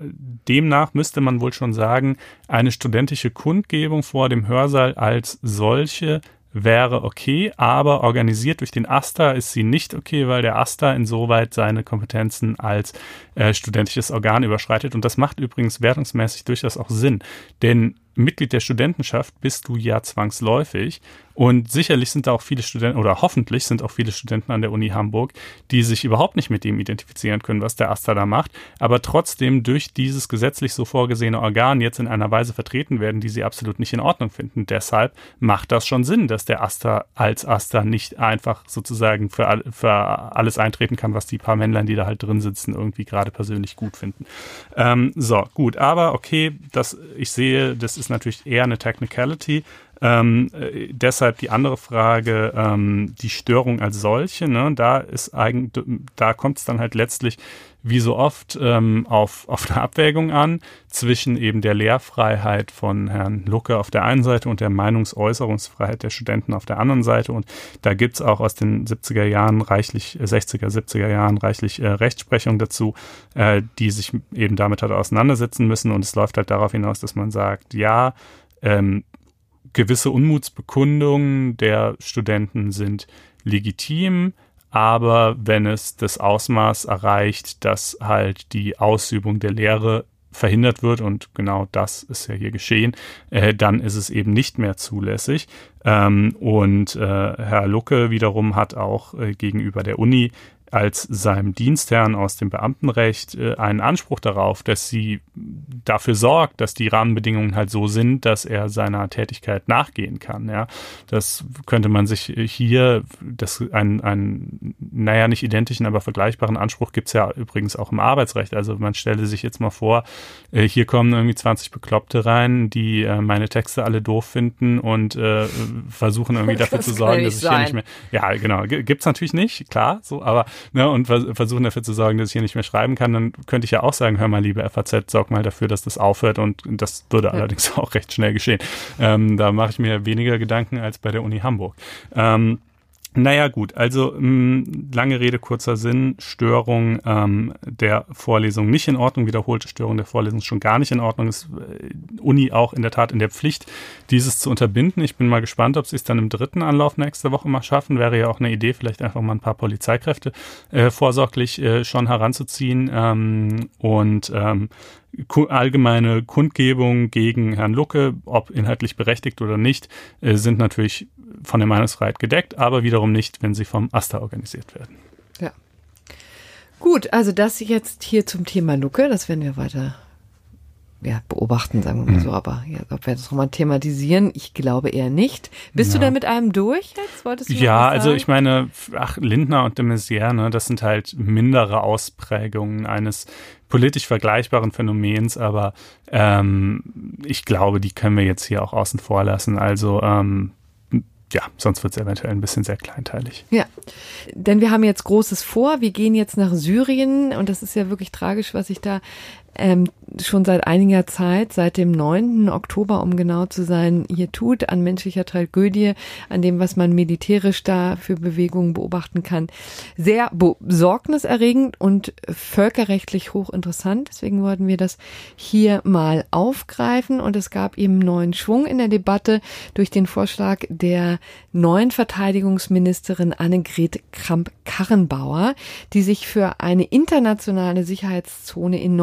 demnach müsste man wohl schon sagen, eine studentische Kundgebung vor dem Hörsaal als solche wäre okay, aber organisiert durch den AStA ist sie nicht okay, weil der AStA insoweit seine Kompetenzen als äh, studentisches Organ überschreitet. Und das macht übrigens wertungsmäßig durchaus auch Sinn. Denn Mitglied der Studentenschaft bist du ja zwangsläufig. Und sicherlich sind da auch viele Studenten, oder hoffentlich sind auch viele Studenten an der Uni Hamburg, die sich überhaupt nicht mit dem identifizieren können, was der AStA da macht, aber trotzdem durch dieses gesetzlich so vorgesehene Organ jetzt in einer Weise vertreten werden, die sie absolut nicht in Ordnung finden. Deshalb macht das schon Sinn, dass der AStA als AStA nicht einfach sozusagen für, für alles eintreten kann, was die paar Männlein, die da halt drin sitzen, irgendwie gerade persönlich gut finden. Ähm, so, gut, aber okay, das, ich sehe, das ist natürlich eher eine Technicality. Ähm, äh, deshalb die andere Frage, ähm, die Störung als solche, ne, da ist eigentlich, da kommt es dann halt letztlich wie so oft ähm, auf, auf eine Abwägung an zwischen eben der Lehrfreiheit von Herrn Lucke auf der einen Seite und der Meinungsäußerungsfreiheit der Studenten auf der anderen Seite. Und da gibt's auch aus den 70er Jahren reichlich, 60er, äh, 70er Jahren reichlich äh, Rechtsprechung dazu, äh, die sich eben damit hat auseinandersetzen müssen. Und es läuft halt darauf hinaus, dass man sagt, ja, ähm, gewisse Unmutsbekundungen der Studenten sind legitim, aber wenn es das Ausmaß erreicht, dass halt die Ausübung der Lehre verhindert wird und genau das ist ja hier geschehen, äh, dann ist es eben nicht mehr zulässig. Ähm, und äh, Herr Lucke wiederum hat auch äh, gegenüber der Uni als seinem Dienstherrn aus dem Beamtenrecht äh, einen Anspruch darauf, dass sie dafür sorgt, dass die Rahmenbedingungen halt so sind, dass er seiner Tätigkeit nachgehen kann. Ja, das könnte man sich hier, das ein, ein naja nicht identischen, aber vergleichbaren Anspruch gibt's ja übrigens auch im Arbeitsrecht. Also man stelle sich jetzt mal vor, äh, hier kommen irgendwie 20 Bekloppte rein, die äh, meine Texte alle doof finden und äh, versuchen irgendwie dafür zu sorgen, dass ich sein. hier nicht mehr. Ja, genau, gibt's natürlich nicht, klar, so, aber ne, und vers versuchen dafür zu sorgen, dass ich hier nicht mehr schreiben kann, dann könnte ich ja auch sagen, hör mal, liebe FAZ, sorg mal dafür, dass das aufhört und das würde ja. allerdings auch recht schnell geschehen. Ähm, da mache ich mir weniger Gedanken als bei der Uni Hamburg. Ähm, naja gut, also mh, mm, lange Rede, kurzer Sinn, Störung ähm, der Vorlesung nicht in Ordnung, wiederholte Störung der Vorlesung schon gar nicht in Ordnung, ist äh, Uni auch in der Tat in der Pflicht, dieses zu unterbinden. Ich bin mal gespannt, ob sie es dann im dritten Anlauf nächste Woche mal schaffen. Wäre ja auch eine Idee, vielleicht einfach mal ein paar Polizeikräfte äh, vorsorglich äh, schon heranzuziehen ähm, und ähm, allgemeine Kundgebungen gegen Herrn Lucke, ob inhaltlich berechtigt oder nicht, äh, sind natürlich von der Meinungsfreiheit gedeckt, aber wiederum nicht, wenn sie vom AStA organisiert werden. Ja. Gut, also das jetzt hier zum Thema Lucke, das werden wir weiter ja, beobachten, sagen wir mal mhm. so, aber ja, ob wir das nochmal thematisieren, ich glaube eher nicht. Bist ja. du da mit einem durch jetzt? Wolltest du ja, also ich meine, ach, Lindner und de Maizière, ne, das sind halt mindere Ausprägungen eines politisch vergleichbaren Phänomens, aber ähm, ich glaube, die können wir jetzt hier auch außen vor lassen. Also ähm, ja, sonst wird es eventuell ein bisschen sehr kleinteilig. Ja, denn wir haben jetzt Großes vor. Wir gehen jetzt nach Syrien und das ist ja wirklich tragisch, was sich da ähm, schon seit einiger Zeit, seit dem 9. Oktober, um genau zu sein, hier tut, an menschlicher Tragödie, an dem, was man militärisch da für Bewegungen beobachten kann. Sehr besorgniserregend und völkerrechtlich hochinteressant. Deswegen wollten wir das hier mal aufgreifen und es gab eben neuen Schwung in der Debatte durch den Vorschlag der neuen Verteidigungsministerin Annegret Kramp-Karrenbauer, die sich für eine internationale Sicherheitszone in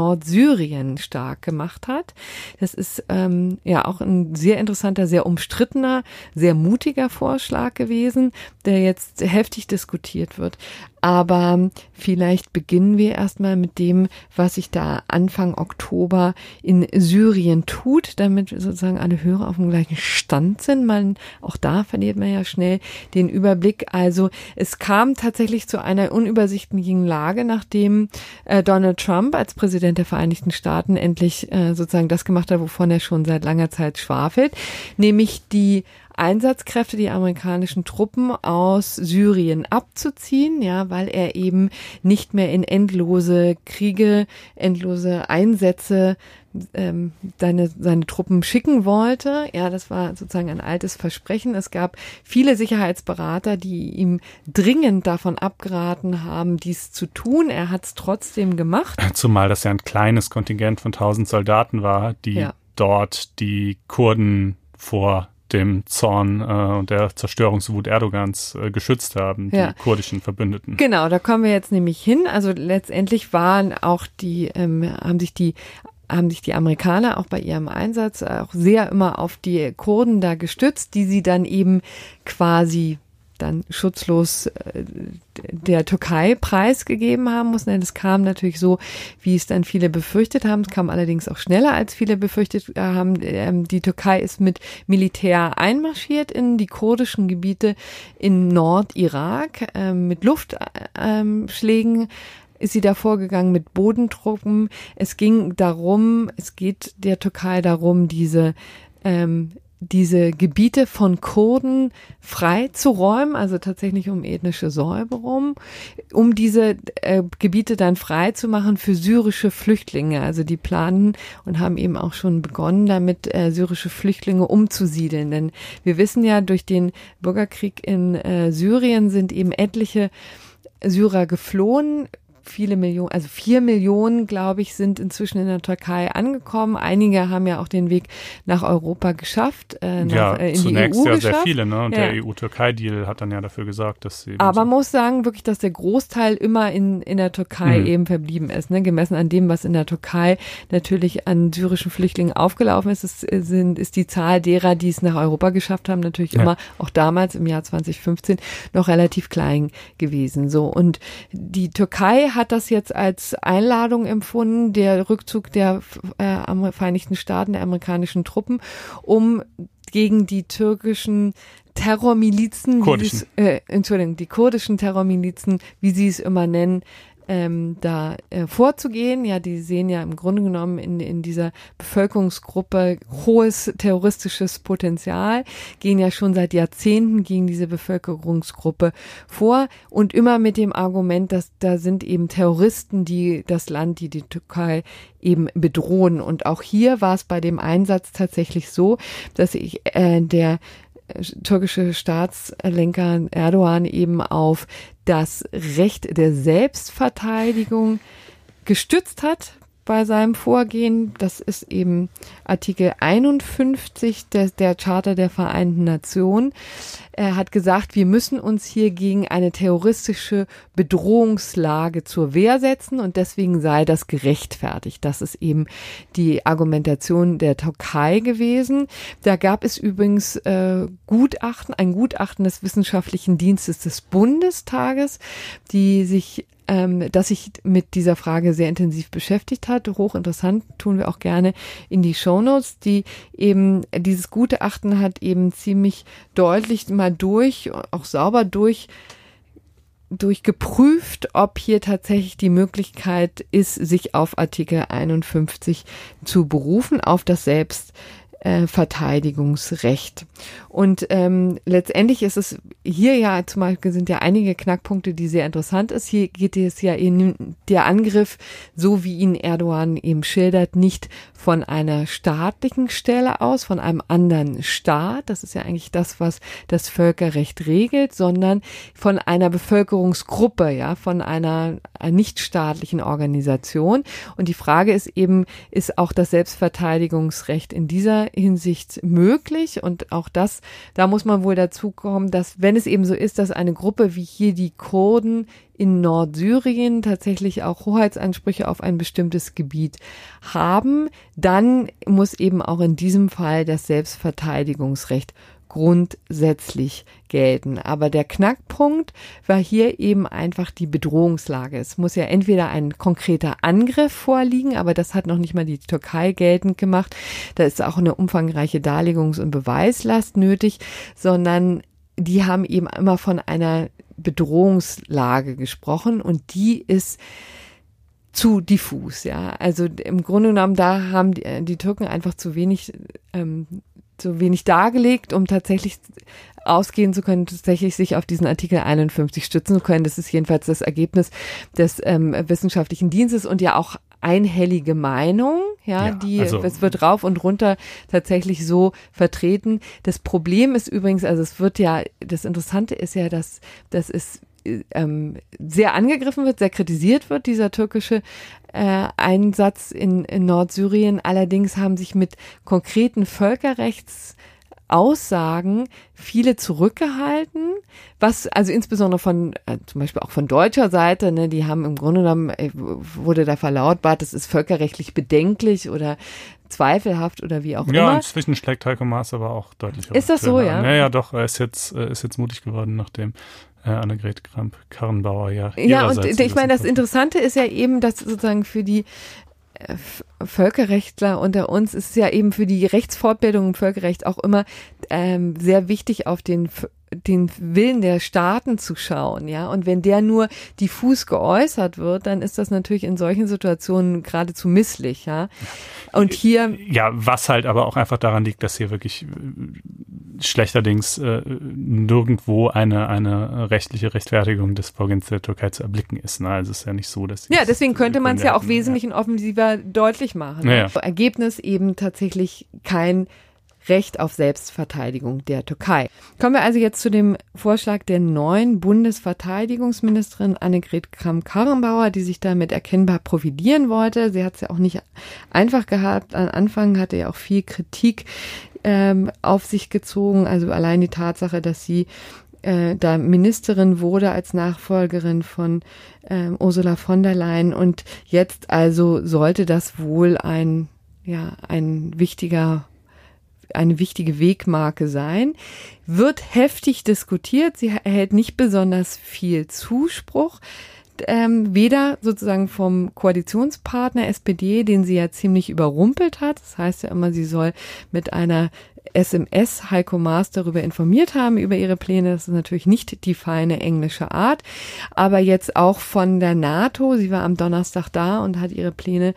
Nordsyrien stark gemacht hat. Das ist ähm, ja auch ein sehr interessanter, sehr umstrittener, sehr mutiger Vorschlag gewesen, der jetzt heftig diskutiert wird. Aber vielleicht beginnen wir erstmal mit dem, was sich da Anfang Oktober in Syrien tut, damit sozusagen alle Hörer auf dem gleichen Stand sind. Man, auch da verliert man ja schnell den Überblick. Also es kam tatsächlich zu einer unübersichtlichen Lage, nachdem äh, Donald Trump als Präsident der Vereinigten Staaten endlich äh, sozusagen das gemacht hat, wovon er schon seit langer Zeit schwafelt, nämlich die Einsatzkräfte, die amerikanischen Truppen aus Syrien abzuziehen, ja, weil er eben nicht mehr in endlose Kriege, endlose Einsätze ähm, seine, seine Truppen schicken wollte. Ja, das war sozusagen ein altes Versprechen. Es gab viele Sicherheitsberater, die ihm dringend davon abgeraten haben, dies zu tun. Er hat es trotzdem gemacht. Zumal das ja ein kleines Kontingent von 1000 Soldaten war, die ja. dort die Kurden vor dem Zorn äh, und der Zerstörungswut Erdogans äh, geschützt haben, die ja. kurdischen Verbündeten. Genau, da kommen wir jetzt nämlich hin. Also letztendlich waren auch die, ähm, haben sich die haben sich die Amerikaner auch bei ihrem Einsatz auch sehr immer auf die Kurden da gestützt, die sie dann eben quasi dann schutzlos äh, der Türkei preisgegeben haben muss. Denn es kam natürlich so, wie es dann viele befürchtet haben. Es kam allerdings auch schneller, als viele befürchtet haben. Ähm, die Türkei ist mit Militär einmarschiert in die kurdischen Gebiete in Nordirak ähm, mit Luftschlägen ist sie da vorgegangen mit Bodentruppen. Es ging darum, es geht der Türkei darum, diese ähm, diese Gebiete von Kurden frei zu räumen, also tatsächlich um ethnische Säuberung, um diese äh, Gebiete dann frei zu machen für syrische Flüchtlinge. Also die planen und haben eben auch schon begonnen, damit äh, syrische Flüchtlinge umzusiedeln. Denn wir wissen ja, durch den Bürgerkrieg in äh, Syrien sind eben etliche Syrer geflohen, viele Millionen, also vier Millionen, glaube ich, sind inzwischen in der Türkei angekommen. Einige haben ja auch den Weg nach Europa geschafft, äh, nach, ja, äh, in zunächst die EU ja geschafft. sehr viele, ne? Und ja. der EU-Türkei-Deal hat dann ja dafür gesorgt, dass sie. Aber man muss sagen wirklich, dass der Großteil immer in in der Türkei mhm. eben verblieben ist, ne? Gemessen an dem, was in der Türkei natürlich an syrischen Flüchtlingen aufgelaufen ist, ist, sind, ist die Zahl derer, die es nach Europa geschafft haben, natürlich ja. immer auch damals im Jahr 2015 noch relativ klein gewesen. So und die Türkei hat das jetzt als Einladung empfunden, der Rückzug der äh, Vereinigten Staaten, der amerikanischen Truppen, um gegen die türkischen Terrormilizen, äh, Entschuldigung, die kurdischen Terrormilizen, wie sie es immer nennen, ähm, da äh, vorzugehen. Ja, die sehen ja im Grunde genommen in, in dieser Bevölkerungsgruppe hohes terroristisches Potenzial, gehen ja schon seit Jahrzehnten gegen diese Bevölkerungsgruppe vor und immer mit dem Argument, dass da sind eben Terroristen, die das Land, die die Türkei eben bedrohen. Und auch hier war es bei dem Einsatz tatsächlich so, dass ich äh, der türkische Staatslenker Erdogan eben auf das Recht der Selbstverteidigung gestützt hat bei seinem Vorgehen. Das ist eben Artikel 51 der, der Charta der Vereinten Nationen. Er hat gesagt, wir müssen uns hier gegen eine terroristische Bedrohungslage zur Wehr setzen und deswegen sei das gerechtfertigt. Das ist eben die Argumentation der Türkei gewesen. Da gab es übrigens äh, Gutachten, ein Gutachten des Wissenschaftlichen Dienstes des Bundestages, die sich ähm, das sich mit dieser Frage sehr intensiv beschäftigt hat. Hochinteressant tun wir auch gerne in die Shownotes, die eben dieses Gutachten hat eben ziemlich deutlich mal durch, auch sauber durch durchgeprüft, ob hier tatsächlich die Möglichkeit ist, sich auf Artikel 51 zu berufen, auf das Selbst äh, Verteidigungsrecht. Und ähm, letztendlich ist es hier ja zum Beispiel sind ja einige Knackpunkte, die sehr interessant ist. Hier geht es ja in der Angriff, so wie ihn Erdogan eben schildert, nicht von einer staatlichen Stelle aus, von einem anderen Staat. Das ist ja eigentlich das, was das Völkerrecht regelt, sondern von einer Bevölkerungsgruppe, ja, von einer, einer nichtstaatlichen Organisation. Und die Frage ist eben, ist auch das Selbstverteidigungsrecht in dieser Hinsicht möglich. Und auch das, da muss man wohl dazu kommen, dass wenn es eben so ist, dass eine Gruppe wie hier die Kurden in Nordsyrien tatsächlich auch Hoheitsansprüche auf ein bestimmtes Gebiet haben, dann muss eben auch in diesem Fall das Selbstverteidigungsrecht grundsätzlich gelten. Aber der Knackpunkt war hier eben einfach die Bedrohungslage. Es muss ja entweder ein konkreter Angriff vorliegen, aber das hat noch nicht mal die Türkei geltend gemacht. Da ist auch eine umfangreiche Darlegungs- und Beweislast nötig, sondern die haben eben immer von einer Bedrohungslage gesprochen und die ist zu diffus, ja. Also im Grunde genommen, da haben die, die Türken einfach zu wenig ähm, zu wenig dargelegt, um tatsächlich ausgehen zu können, tatsächlich sich auf diesen Artikel 51 stützen zu können. Das ist jedenfalls das Ergebnis des ähm, wissenschaftlichen Dienstes und ja auch einhellige Meinung, ja, ja die also, es wird rauf und runter tatsächlich so vertreten. Das Problem ist übrigens, also es wird ja, das Interessante ist ja, dass das ist ähm, sehr angegriffen wird, sehr kritisiert wird, dieser türkische äh, Einsatz in, in Nordsyrien. Allerdings haben sich mit konkreten Völkerrechts Aussagen viele zurückgehalten, was also insbesondere von äh, zum Beispiel auch von deutscher Seite, ne, die haben im Grunde genommen äh, wurde da verlautbart, das ist völkerrechtlich bedenklich oder zweifelhaft oder wie auch ja, immer. Ja, inzwischen schlägt Heiko Maas aber auch deutlich. Ist das so, ja? Naja, doch, er ist jetzt, ist jetzt mutig geworden, nachdem äh, Annegret Kramp-Karrenbauer ja. Ja, und ich meine, das Interessante ist ja eben, dass sozusagen für die äh, Völkerrechtler unter uns ist es ja eben für die Rechtsfortbildung im Völkerrecht auch immer ähm, sehr wichtig, auf den den Willen der Staaten zu schauen, ja. Und wenn der nur diffus geäußert wird, dann ist das natürlich in solchen Situationen geradezu misslich, ja. Und hier. Ja, was halt aber auch einfach daran liegt, dass hier wirklich äh, schlechterdings äh, nirgendwo eine, eine rechtliche Rechtfertigung des Vorgehens der Türkei zu erblicken ist. Ne? Also es ist ja nicht so, dass. Ja, deswegen könnte man es ja auch wesentlich ja. offensiver deutlich machen. Ja, ja. Ergebnis eben tatsächlich kein Recht auf Selbstverteidigung der Türkei. Kommen wir also jetzt zu dem Vorschlag der neuen Bundesverteidigungsministerin Annegret Kramp-Karrenbauer, die sich damit erkennbar profilieren wollte. Sie hat es ja auch nicht einfach gehabt. Am Anfang hatte ja auch viel Kritik ähm, auf sich gezogen. Also allein die Tatsache, dass sie äh, da Ministerin wurde als Nachfolgerin von äh, Ursula von der Leyen und jetzt also sollte das wohl ein ja ein wichtiger eine wichtige Wegmarke sein, wird heftig diskutiert. Sie erhält nicht besonders viel Zuspruch. Ähm, weder sozusagen vom Koalitionspartner SPD, den sie ja ziemlich überrumpelt hat. Das heißt ja immer, sie soll mit einer SMS Heiko Maas darüber informiert haben, über ihre Pläne. Das ist natürlich nicht die feine englische Art. Aber jetzt auch von der NATO. Sie war am Donnerstag da und hat ihre Pläne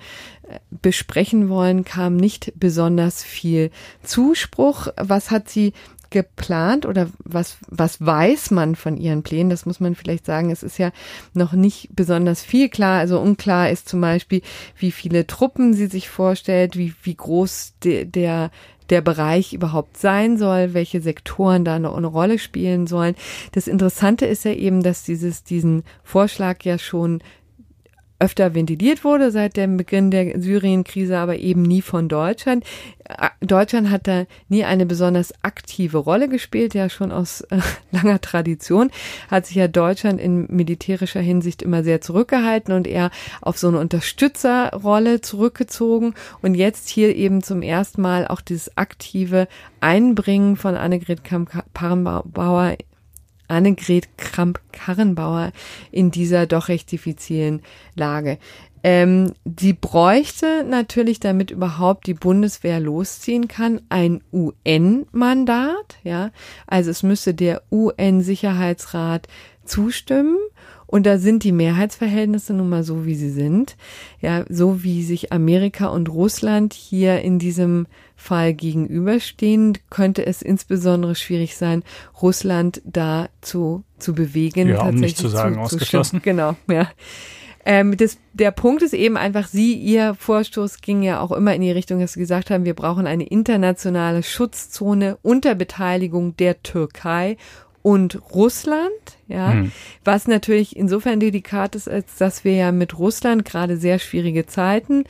besprechen wollen, kam nicht besonders viel Zuspruch. Was hat sie geplant oder was, was weiß man von ihren Plänen? Das muss man vielleicht sagen. Es ist ja noch nicht besonders viel klar. Also unklar ist zum Beispiel, wie viele Truppen sie sich vorstellt, wie, wie groß de, der der Bereich überhaupt sein soll, welche Sektoren da eine, eine Rolle spielen sollen. Das Interessante ist ja eben, dass dieses, diesen Vorschlag ja schon öfter ventiliert wurde seit dem Beginn der Syrien-Krise, aber eben nie von Deutschland. Äh, Deutschland hat da nie eine besonders aktive Rolle gespielt, ja schon aus äh, langer Tradition hat sich ja Deutschland in militärischer Hinsicht immer sehr zurückgehalten und eher auf so eine Unterstützerrolle zurückgezogen und jetzt hier eben zum ersten Mal auch dieses aktive Einbringen von Annegret Kramp-Karrenbauer Annegret Kramp-Karrenbauer in dieser doch recht diffizilen Lage. Ähm, sie bräuchte natürlich, damit überhaupt die Bundeswehr losziehen kann, ein UN-Mandat. Ja, also es müsste der UN-Sicherheitsrat zustimmen. Und da sind die Mehrheitsverhältnisse nun mal so, wie sie sind. Ja, so wie sich Amerika und Russland hier in diesem Fall gegenüberstehen, könnte es insbesondere schwierig sein, Russland da zu, zu bewegen. Ja, um nicht zu sagen, zu, ausgeschlossen. Zu genau, ja. Ähm, das, der Punkt ist eben einfach, Sie, Ihr Vorstoß ging ja auch immer in die Richtung, dass Sie gesagt haben, wir brauchen eine internationale Schutzzone unter Beteiligung der Türkei und Russland, ja, hm. was natürlich insofern delikat ist, als dass wir ja mit Russland gerade sehr schwierige Zeiten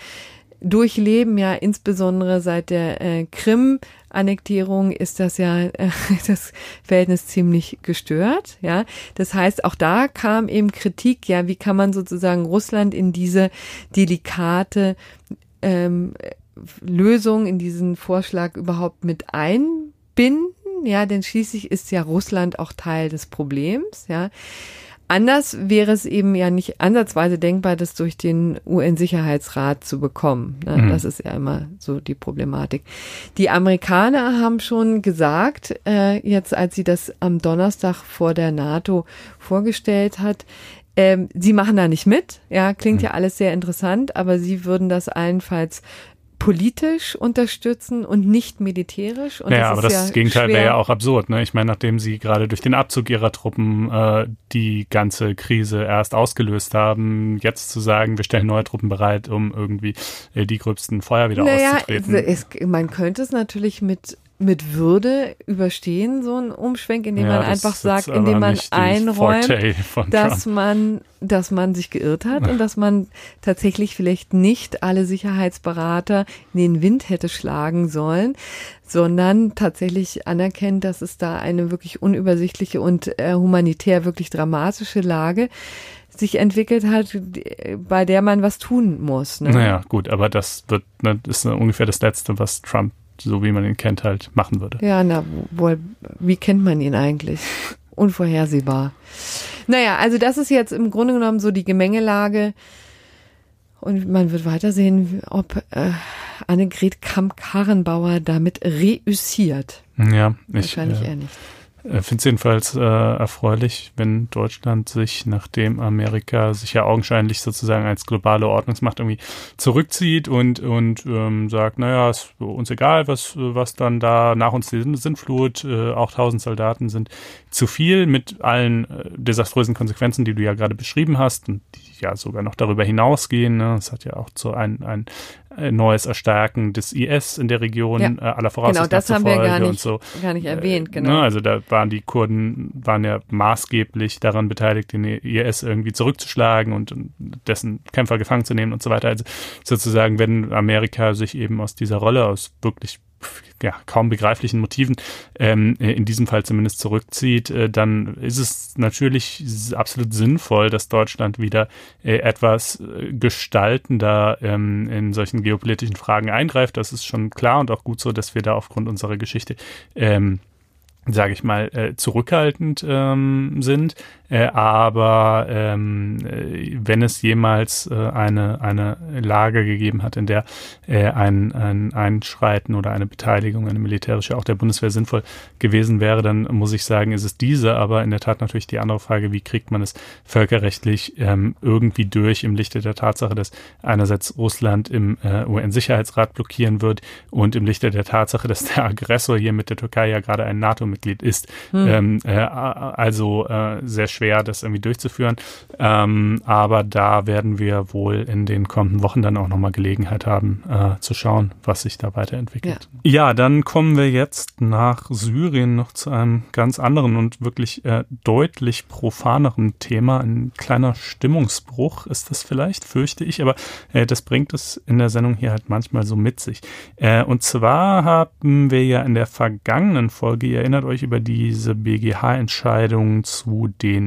durchleben, ja, insbesondere seit der äh, Krim Annektierung ist das ja äh, das Verhältnis ziemlich gestört, ja. Das heißt, auch da kam eben Kritik, ja, wie kann man sozusagen Russland in diese delikate ähm, Lösung, in diesen Vorschlag überhaupt mit einbinden, ja, denn schließlich ist ja Russland auch Teil des Problems, ja. Anders wäre es eben ja nicht ansatzweise denkbar, das durch den UN-Sicherheitsrat zu bekommen. Ne? Mhm. Das ist ja immer so die Problematik. Die Amerikaner haben schon gesagt, äh, jetzt als sie das am Donnerstag vor der NATO vorgestellt hat, ähm, sie machen da nicht mit. Ja, klingt mhm. ja alles sehr interessant, aber sie würden das allenfalls politisch unterstützen und nicht militärisch. Und naja, das aber das ja Gegenteil wäre ja auch absurd. Ne? Ich meine, nachdem sie gerade durch den Abzug ihrer Truppen äh, die ganze Krise erst ausgelöst haben, jetzt zu sagen, wir stellen neue Truppen bereit, um irgendwie äh, die gröbsten Feuer wieder naja, auszutreten. Es, man könnte es natürlich mit mit Würde überstehen, so ein Umschwenk, indem ja, man einfach sagt, indem man einräumt, dass man, dass man sich geirrt hat und dass man tatsächlich vielleicht nicht alle Sicherheitsberater in den Wind hätte schlagen sollen, sondern tatsächlich anerkennt, dass es da eine wirklich unübersichtliche und äh, humanitär wirklich dramatische Lage sich entwickelt hat, bei der man was tun muss. Ne? Naja, gut, aber das wird, ne, ist ungefähr das Letzte, was Trump so wie man ihn kennt, halt machen würde. Ja, na, wohl, wie kennt man ihn eigentlich? Unvorhersehbar. Naja, also das ist jetzt im Grunde genommen so die Gemengelage. Und man wird weitersehen, ob äh, Annegret Kamp-Karrenbauer damit reüssiert. Ja, ich. Wahrscheinlich äh, eher nicht. Ich finde es jedenfalls äh, erfreulich, wenn Deutschland sich, nachdem Amerika sich ja augenscheinlich sozusagen als globale Ordnungsmacht irgendwie zurückzieht und, und ähm, sagt, naja, ist uns egal, was, was dann da nach uns die Sintflut, äh, auch tausend Soldaten sind zu viel mit allen äh, desaströsen Konsequenzen, die du ja gerade beschrieben hast und die ja sogar noch darüber hinausgehen. Ne? Es hat ja auch so ein, ein neues Erstärken des IS in der Region ja. äh, aller Voraussicht Genau, das haben wir gar nicht, so. gar nicht erwähnt. Genau. Ne? Also da waren die Kurden waren ja maßgeblich daran beteiligt, den IS irgendwie zurückzuschlagen und dessen Kämpfer gefangen zu nehmen und so weiter. Also sozusagen, wenn Amerika sich eben aus dieser Rolle aus wirklich ja, kaum begreiflichen Motiven ähm, in diesem Fall zumindest zurückzieht, äh, dann ist es natürlich absolut sinnvoll, dass Deutschland wieder äh, etwas äh, gestaltender ähm, in solchen geopolitischen Fragen eingreift. Das ist schon klar und auch gut so, dass wir da aufgrund unserer Geschichte ähm, sage ich mal, äh, zurückhaltend ähm, sind. Äh, aber ähm, äh, wenn es jemals äh, eine, eine Lage gegeben hat, in der äh, ein, ein Einschreiten oder eine Beteiligung, eine militärische auch der Bundeswehr sinnvoll gewesen wäre, dann muss ich sagen, ist es diese. Aber in der Tat natürlich die andere Frage, wie kriegt man es völkerrechtlich ähm, irgendwie durch im Lichte der Tatsache, dass einerseits Russland im äh, UN-Sicherheitsrat blockieren wird und im Lichte der Tatsache, dass der Aggressor hier mit der Türkei ja gerade ein NATO-Mitglied ist. Hm. Ähm, äh, also äh, sehr schwer, das irgendwie durchzuführen. Ähm, aber da werden wir wohl in den kommenden Wochen dann auch nochmal Gelegenheit haben, äh, zu schauen, was sich da weiterentwickelt. Ja. ja, dann kommen wir jetzt nach Syrien noch zu einem ganz anderen und wirklich äh, deutlich profaneren Thema. Ein kleiner Stimmungsbruch ist das vielleicht, fürchte ich, aber äh, das bringt es in der Sendung hier halt manchmal so mit sich. Äh, und zwar haben wir ja in der vergangenen Folge, ihr erinnert euch über diese BGH-Entscheidung zu den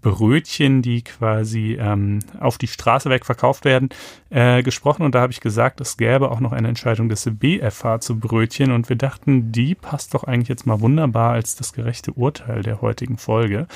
Brötchen, die quasi ähm, auf die Straße weg verkauft werden, äh, gesprochen und da habe ich gesagt, es gäbe auch noch eine Entscheidung des BFH zu Brötchen und wir dachten, die passt doch eigentlich jetzt mal wunderbar als das gerechte Urteil der heutigen Folge.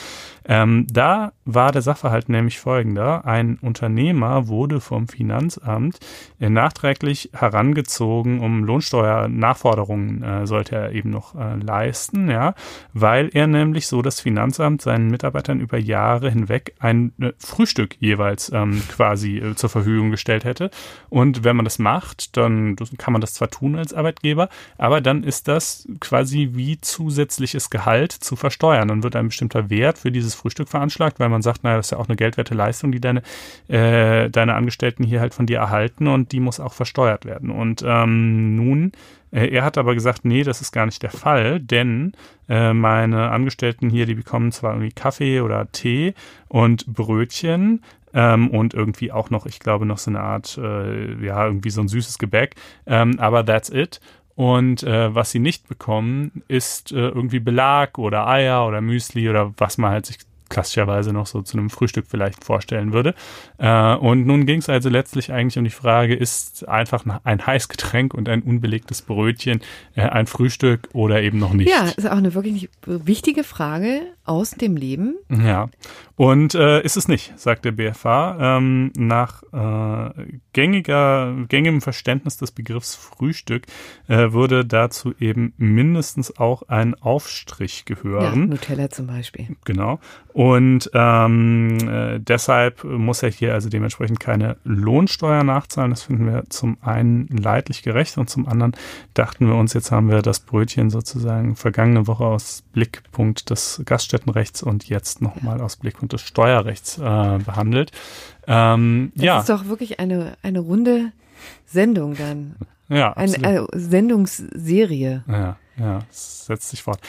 Ähm, da war der Sachverhalt nämlich folgender. Ein Unternehmer wurde vom Finanzamt äh, nachträglich herangezogen, um Lohnsteuernachforderungen äh, sollte er eben noch äh, leisten, ja, weil er nämlich so das Finanzamt seinen Mitarbeitern über Jahre hinweg ein äh, Frühstück jeweils ähm, quasi äh, zur Verfügung gestellt hätte. Und wenn man das macht, dann kann man das zwar tun als Arbeitgeber, aber dann ist das quasi wie zusätzliches Gehalt zu versteuern. Dann wird ein bestimmter Wert für dieses Frühstück veranschlagt, weil man sagt, naja, das ist ja auch eine geldwerte Leistung, die deine, äh, deine Angestellten hier halt von dir erhalten und die muss auch versteuert werden. Und ähm, nun er hat aber gesagt, nee, das ist gar nicht der Fall, denn äh, meine Angestellten hier, die bekommen zwar irgendwie Kaffee oder Tee und Brötchen, ähm, und irgendwie auch noch, ich glaube, noch so eine Art, äh, ja, irgendwie so ein süßes Gebäck, ähm, aber that's it. Und äh, was sie nicht bekommen, ist äh, irgendwie Belag oder Eier oder Müsli oder was man halt sich klassischerweise noch so zu einem Frühstück vielleicht vorstellen würde. Äh, und nun ging es also letztlich eigentlich um die Frage, ist einfach ein Heißgetränk und ein unbelegtes Brötchen äh, ein Frühstück oder eben noch nicht? Ja, ist auch eine wirklich wichtige Frage aus dem Leben. Ja, und äh, ist es nicht, sagt der BFH. Ähm, nach äh, gängiger, gängigem Verständnis des Begriffs Frühstück äh, würde dazu eben mindestens auch ein Aufstrich gehören. Ja, Nutella zum Beispiel. Genau. Und ähm, äh, deshalb muss er hier also dementsprechend keine Lohnsteuer nachzahlen. Das finden wir zum einen leidlich gerecht und zum anderen dachten wir uns, jetzt haben wir das Brötchen sozusagen vergangene Woche aus Blickpunkt des Gaststättenrechts und jetzt nochmal aus Blickpunkt des Steuerrechts äh, behandelt. Ähm, das ja. ist doch wirklich eine, eine runde Sendung dann. Ja, absolut. Eine, eine Sendungsserie. Ja. Ja, setzt sich fort.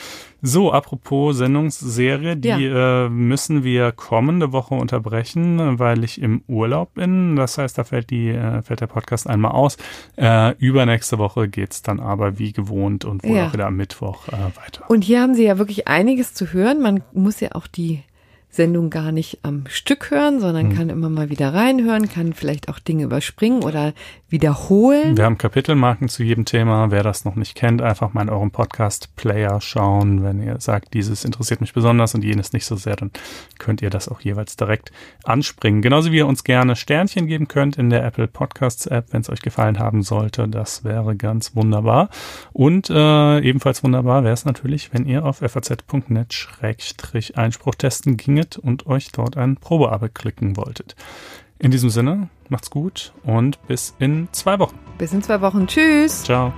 So, apropos Sendungsserie, die ja. äh, müssen wir kommende Woche unterbrechen, weil ich im Urlaub bin. Das heißt, da fällt, die, äh, fällt der Podcast einmal aus. Äh, übernächste Woche geht's dann aber wie gewohnt und wohl ja. auch wieder am Mittwoch äh, weiter. Und hier haben Sie ja wirklich einiges zu hören. Man muss ja auch die Sendung gar nicht am Stück hören, sondern mhm. kann immer mal wieder reinhören, kann vielleicht auch Dinge überspringen oder wiederholen. Wir haben Kapitelmarken zu jedem Thema. Wer das noch nicht kennt, einfach mal in eurem Podcast-Player schauen. Wenn ihr sagt, dieses interessiert mich besonders und jenes nicht so sehr, dann könnt ihr das auch jeweils direkt anspringen. Genauso wie ihr uns gerne Sternchen geben könnt in der Apple Podcasts App, wenn es euch gefallen haben sollte. Das wäre ganz wunderbar. Und äh, ebenfalls wunderbar wäre es natürlich, wenn ihr auf faz.net-einspruch testen ginge abonniert und euch dort ein Probeabo klicken wolltet. In diesem Sinne, macht's gut und bis in zwei Wochen. Bis in zwei Wochen. Tschüss. Ciao.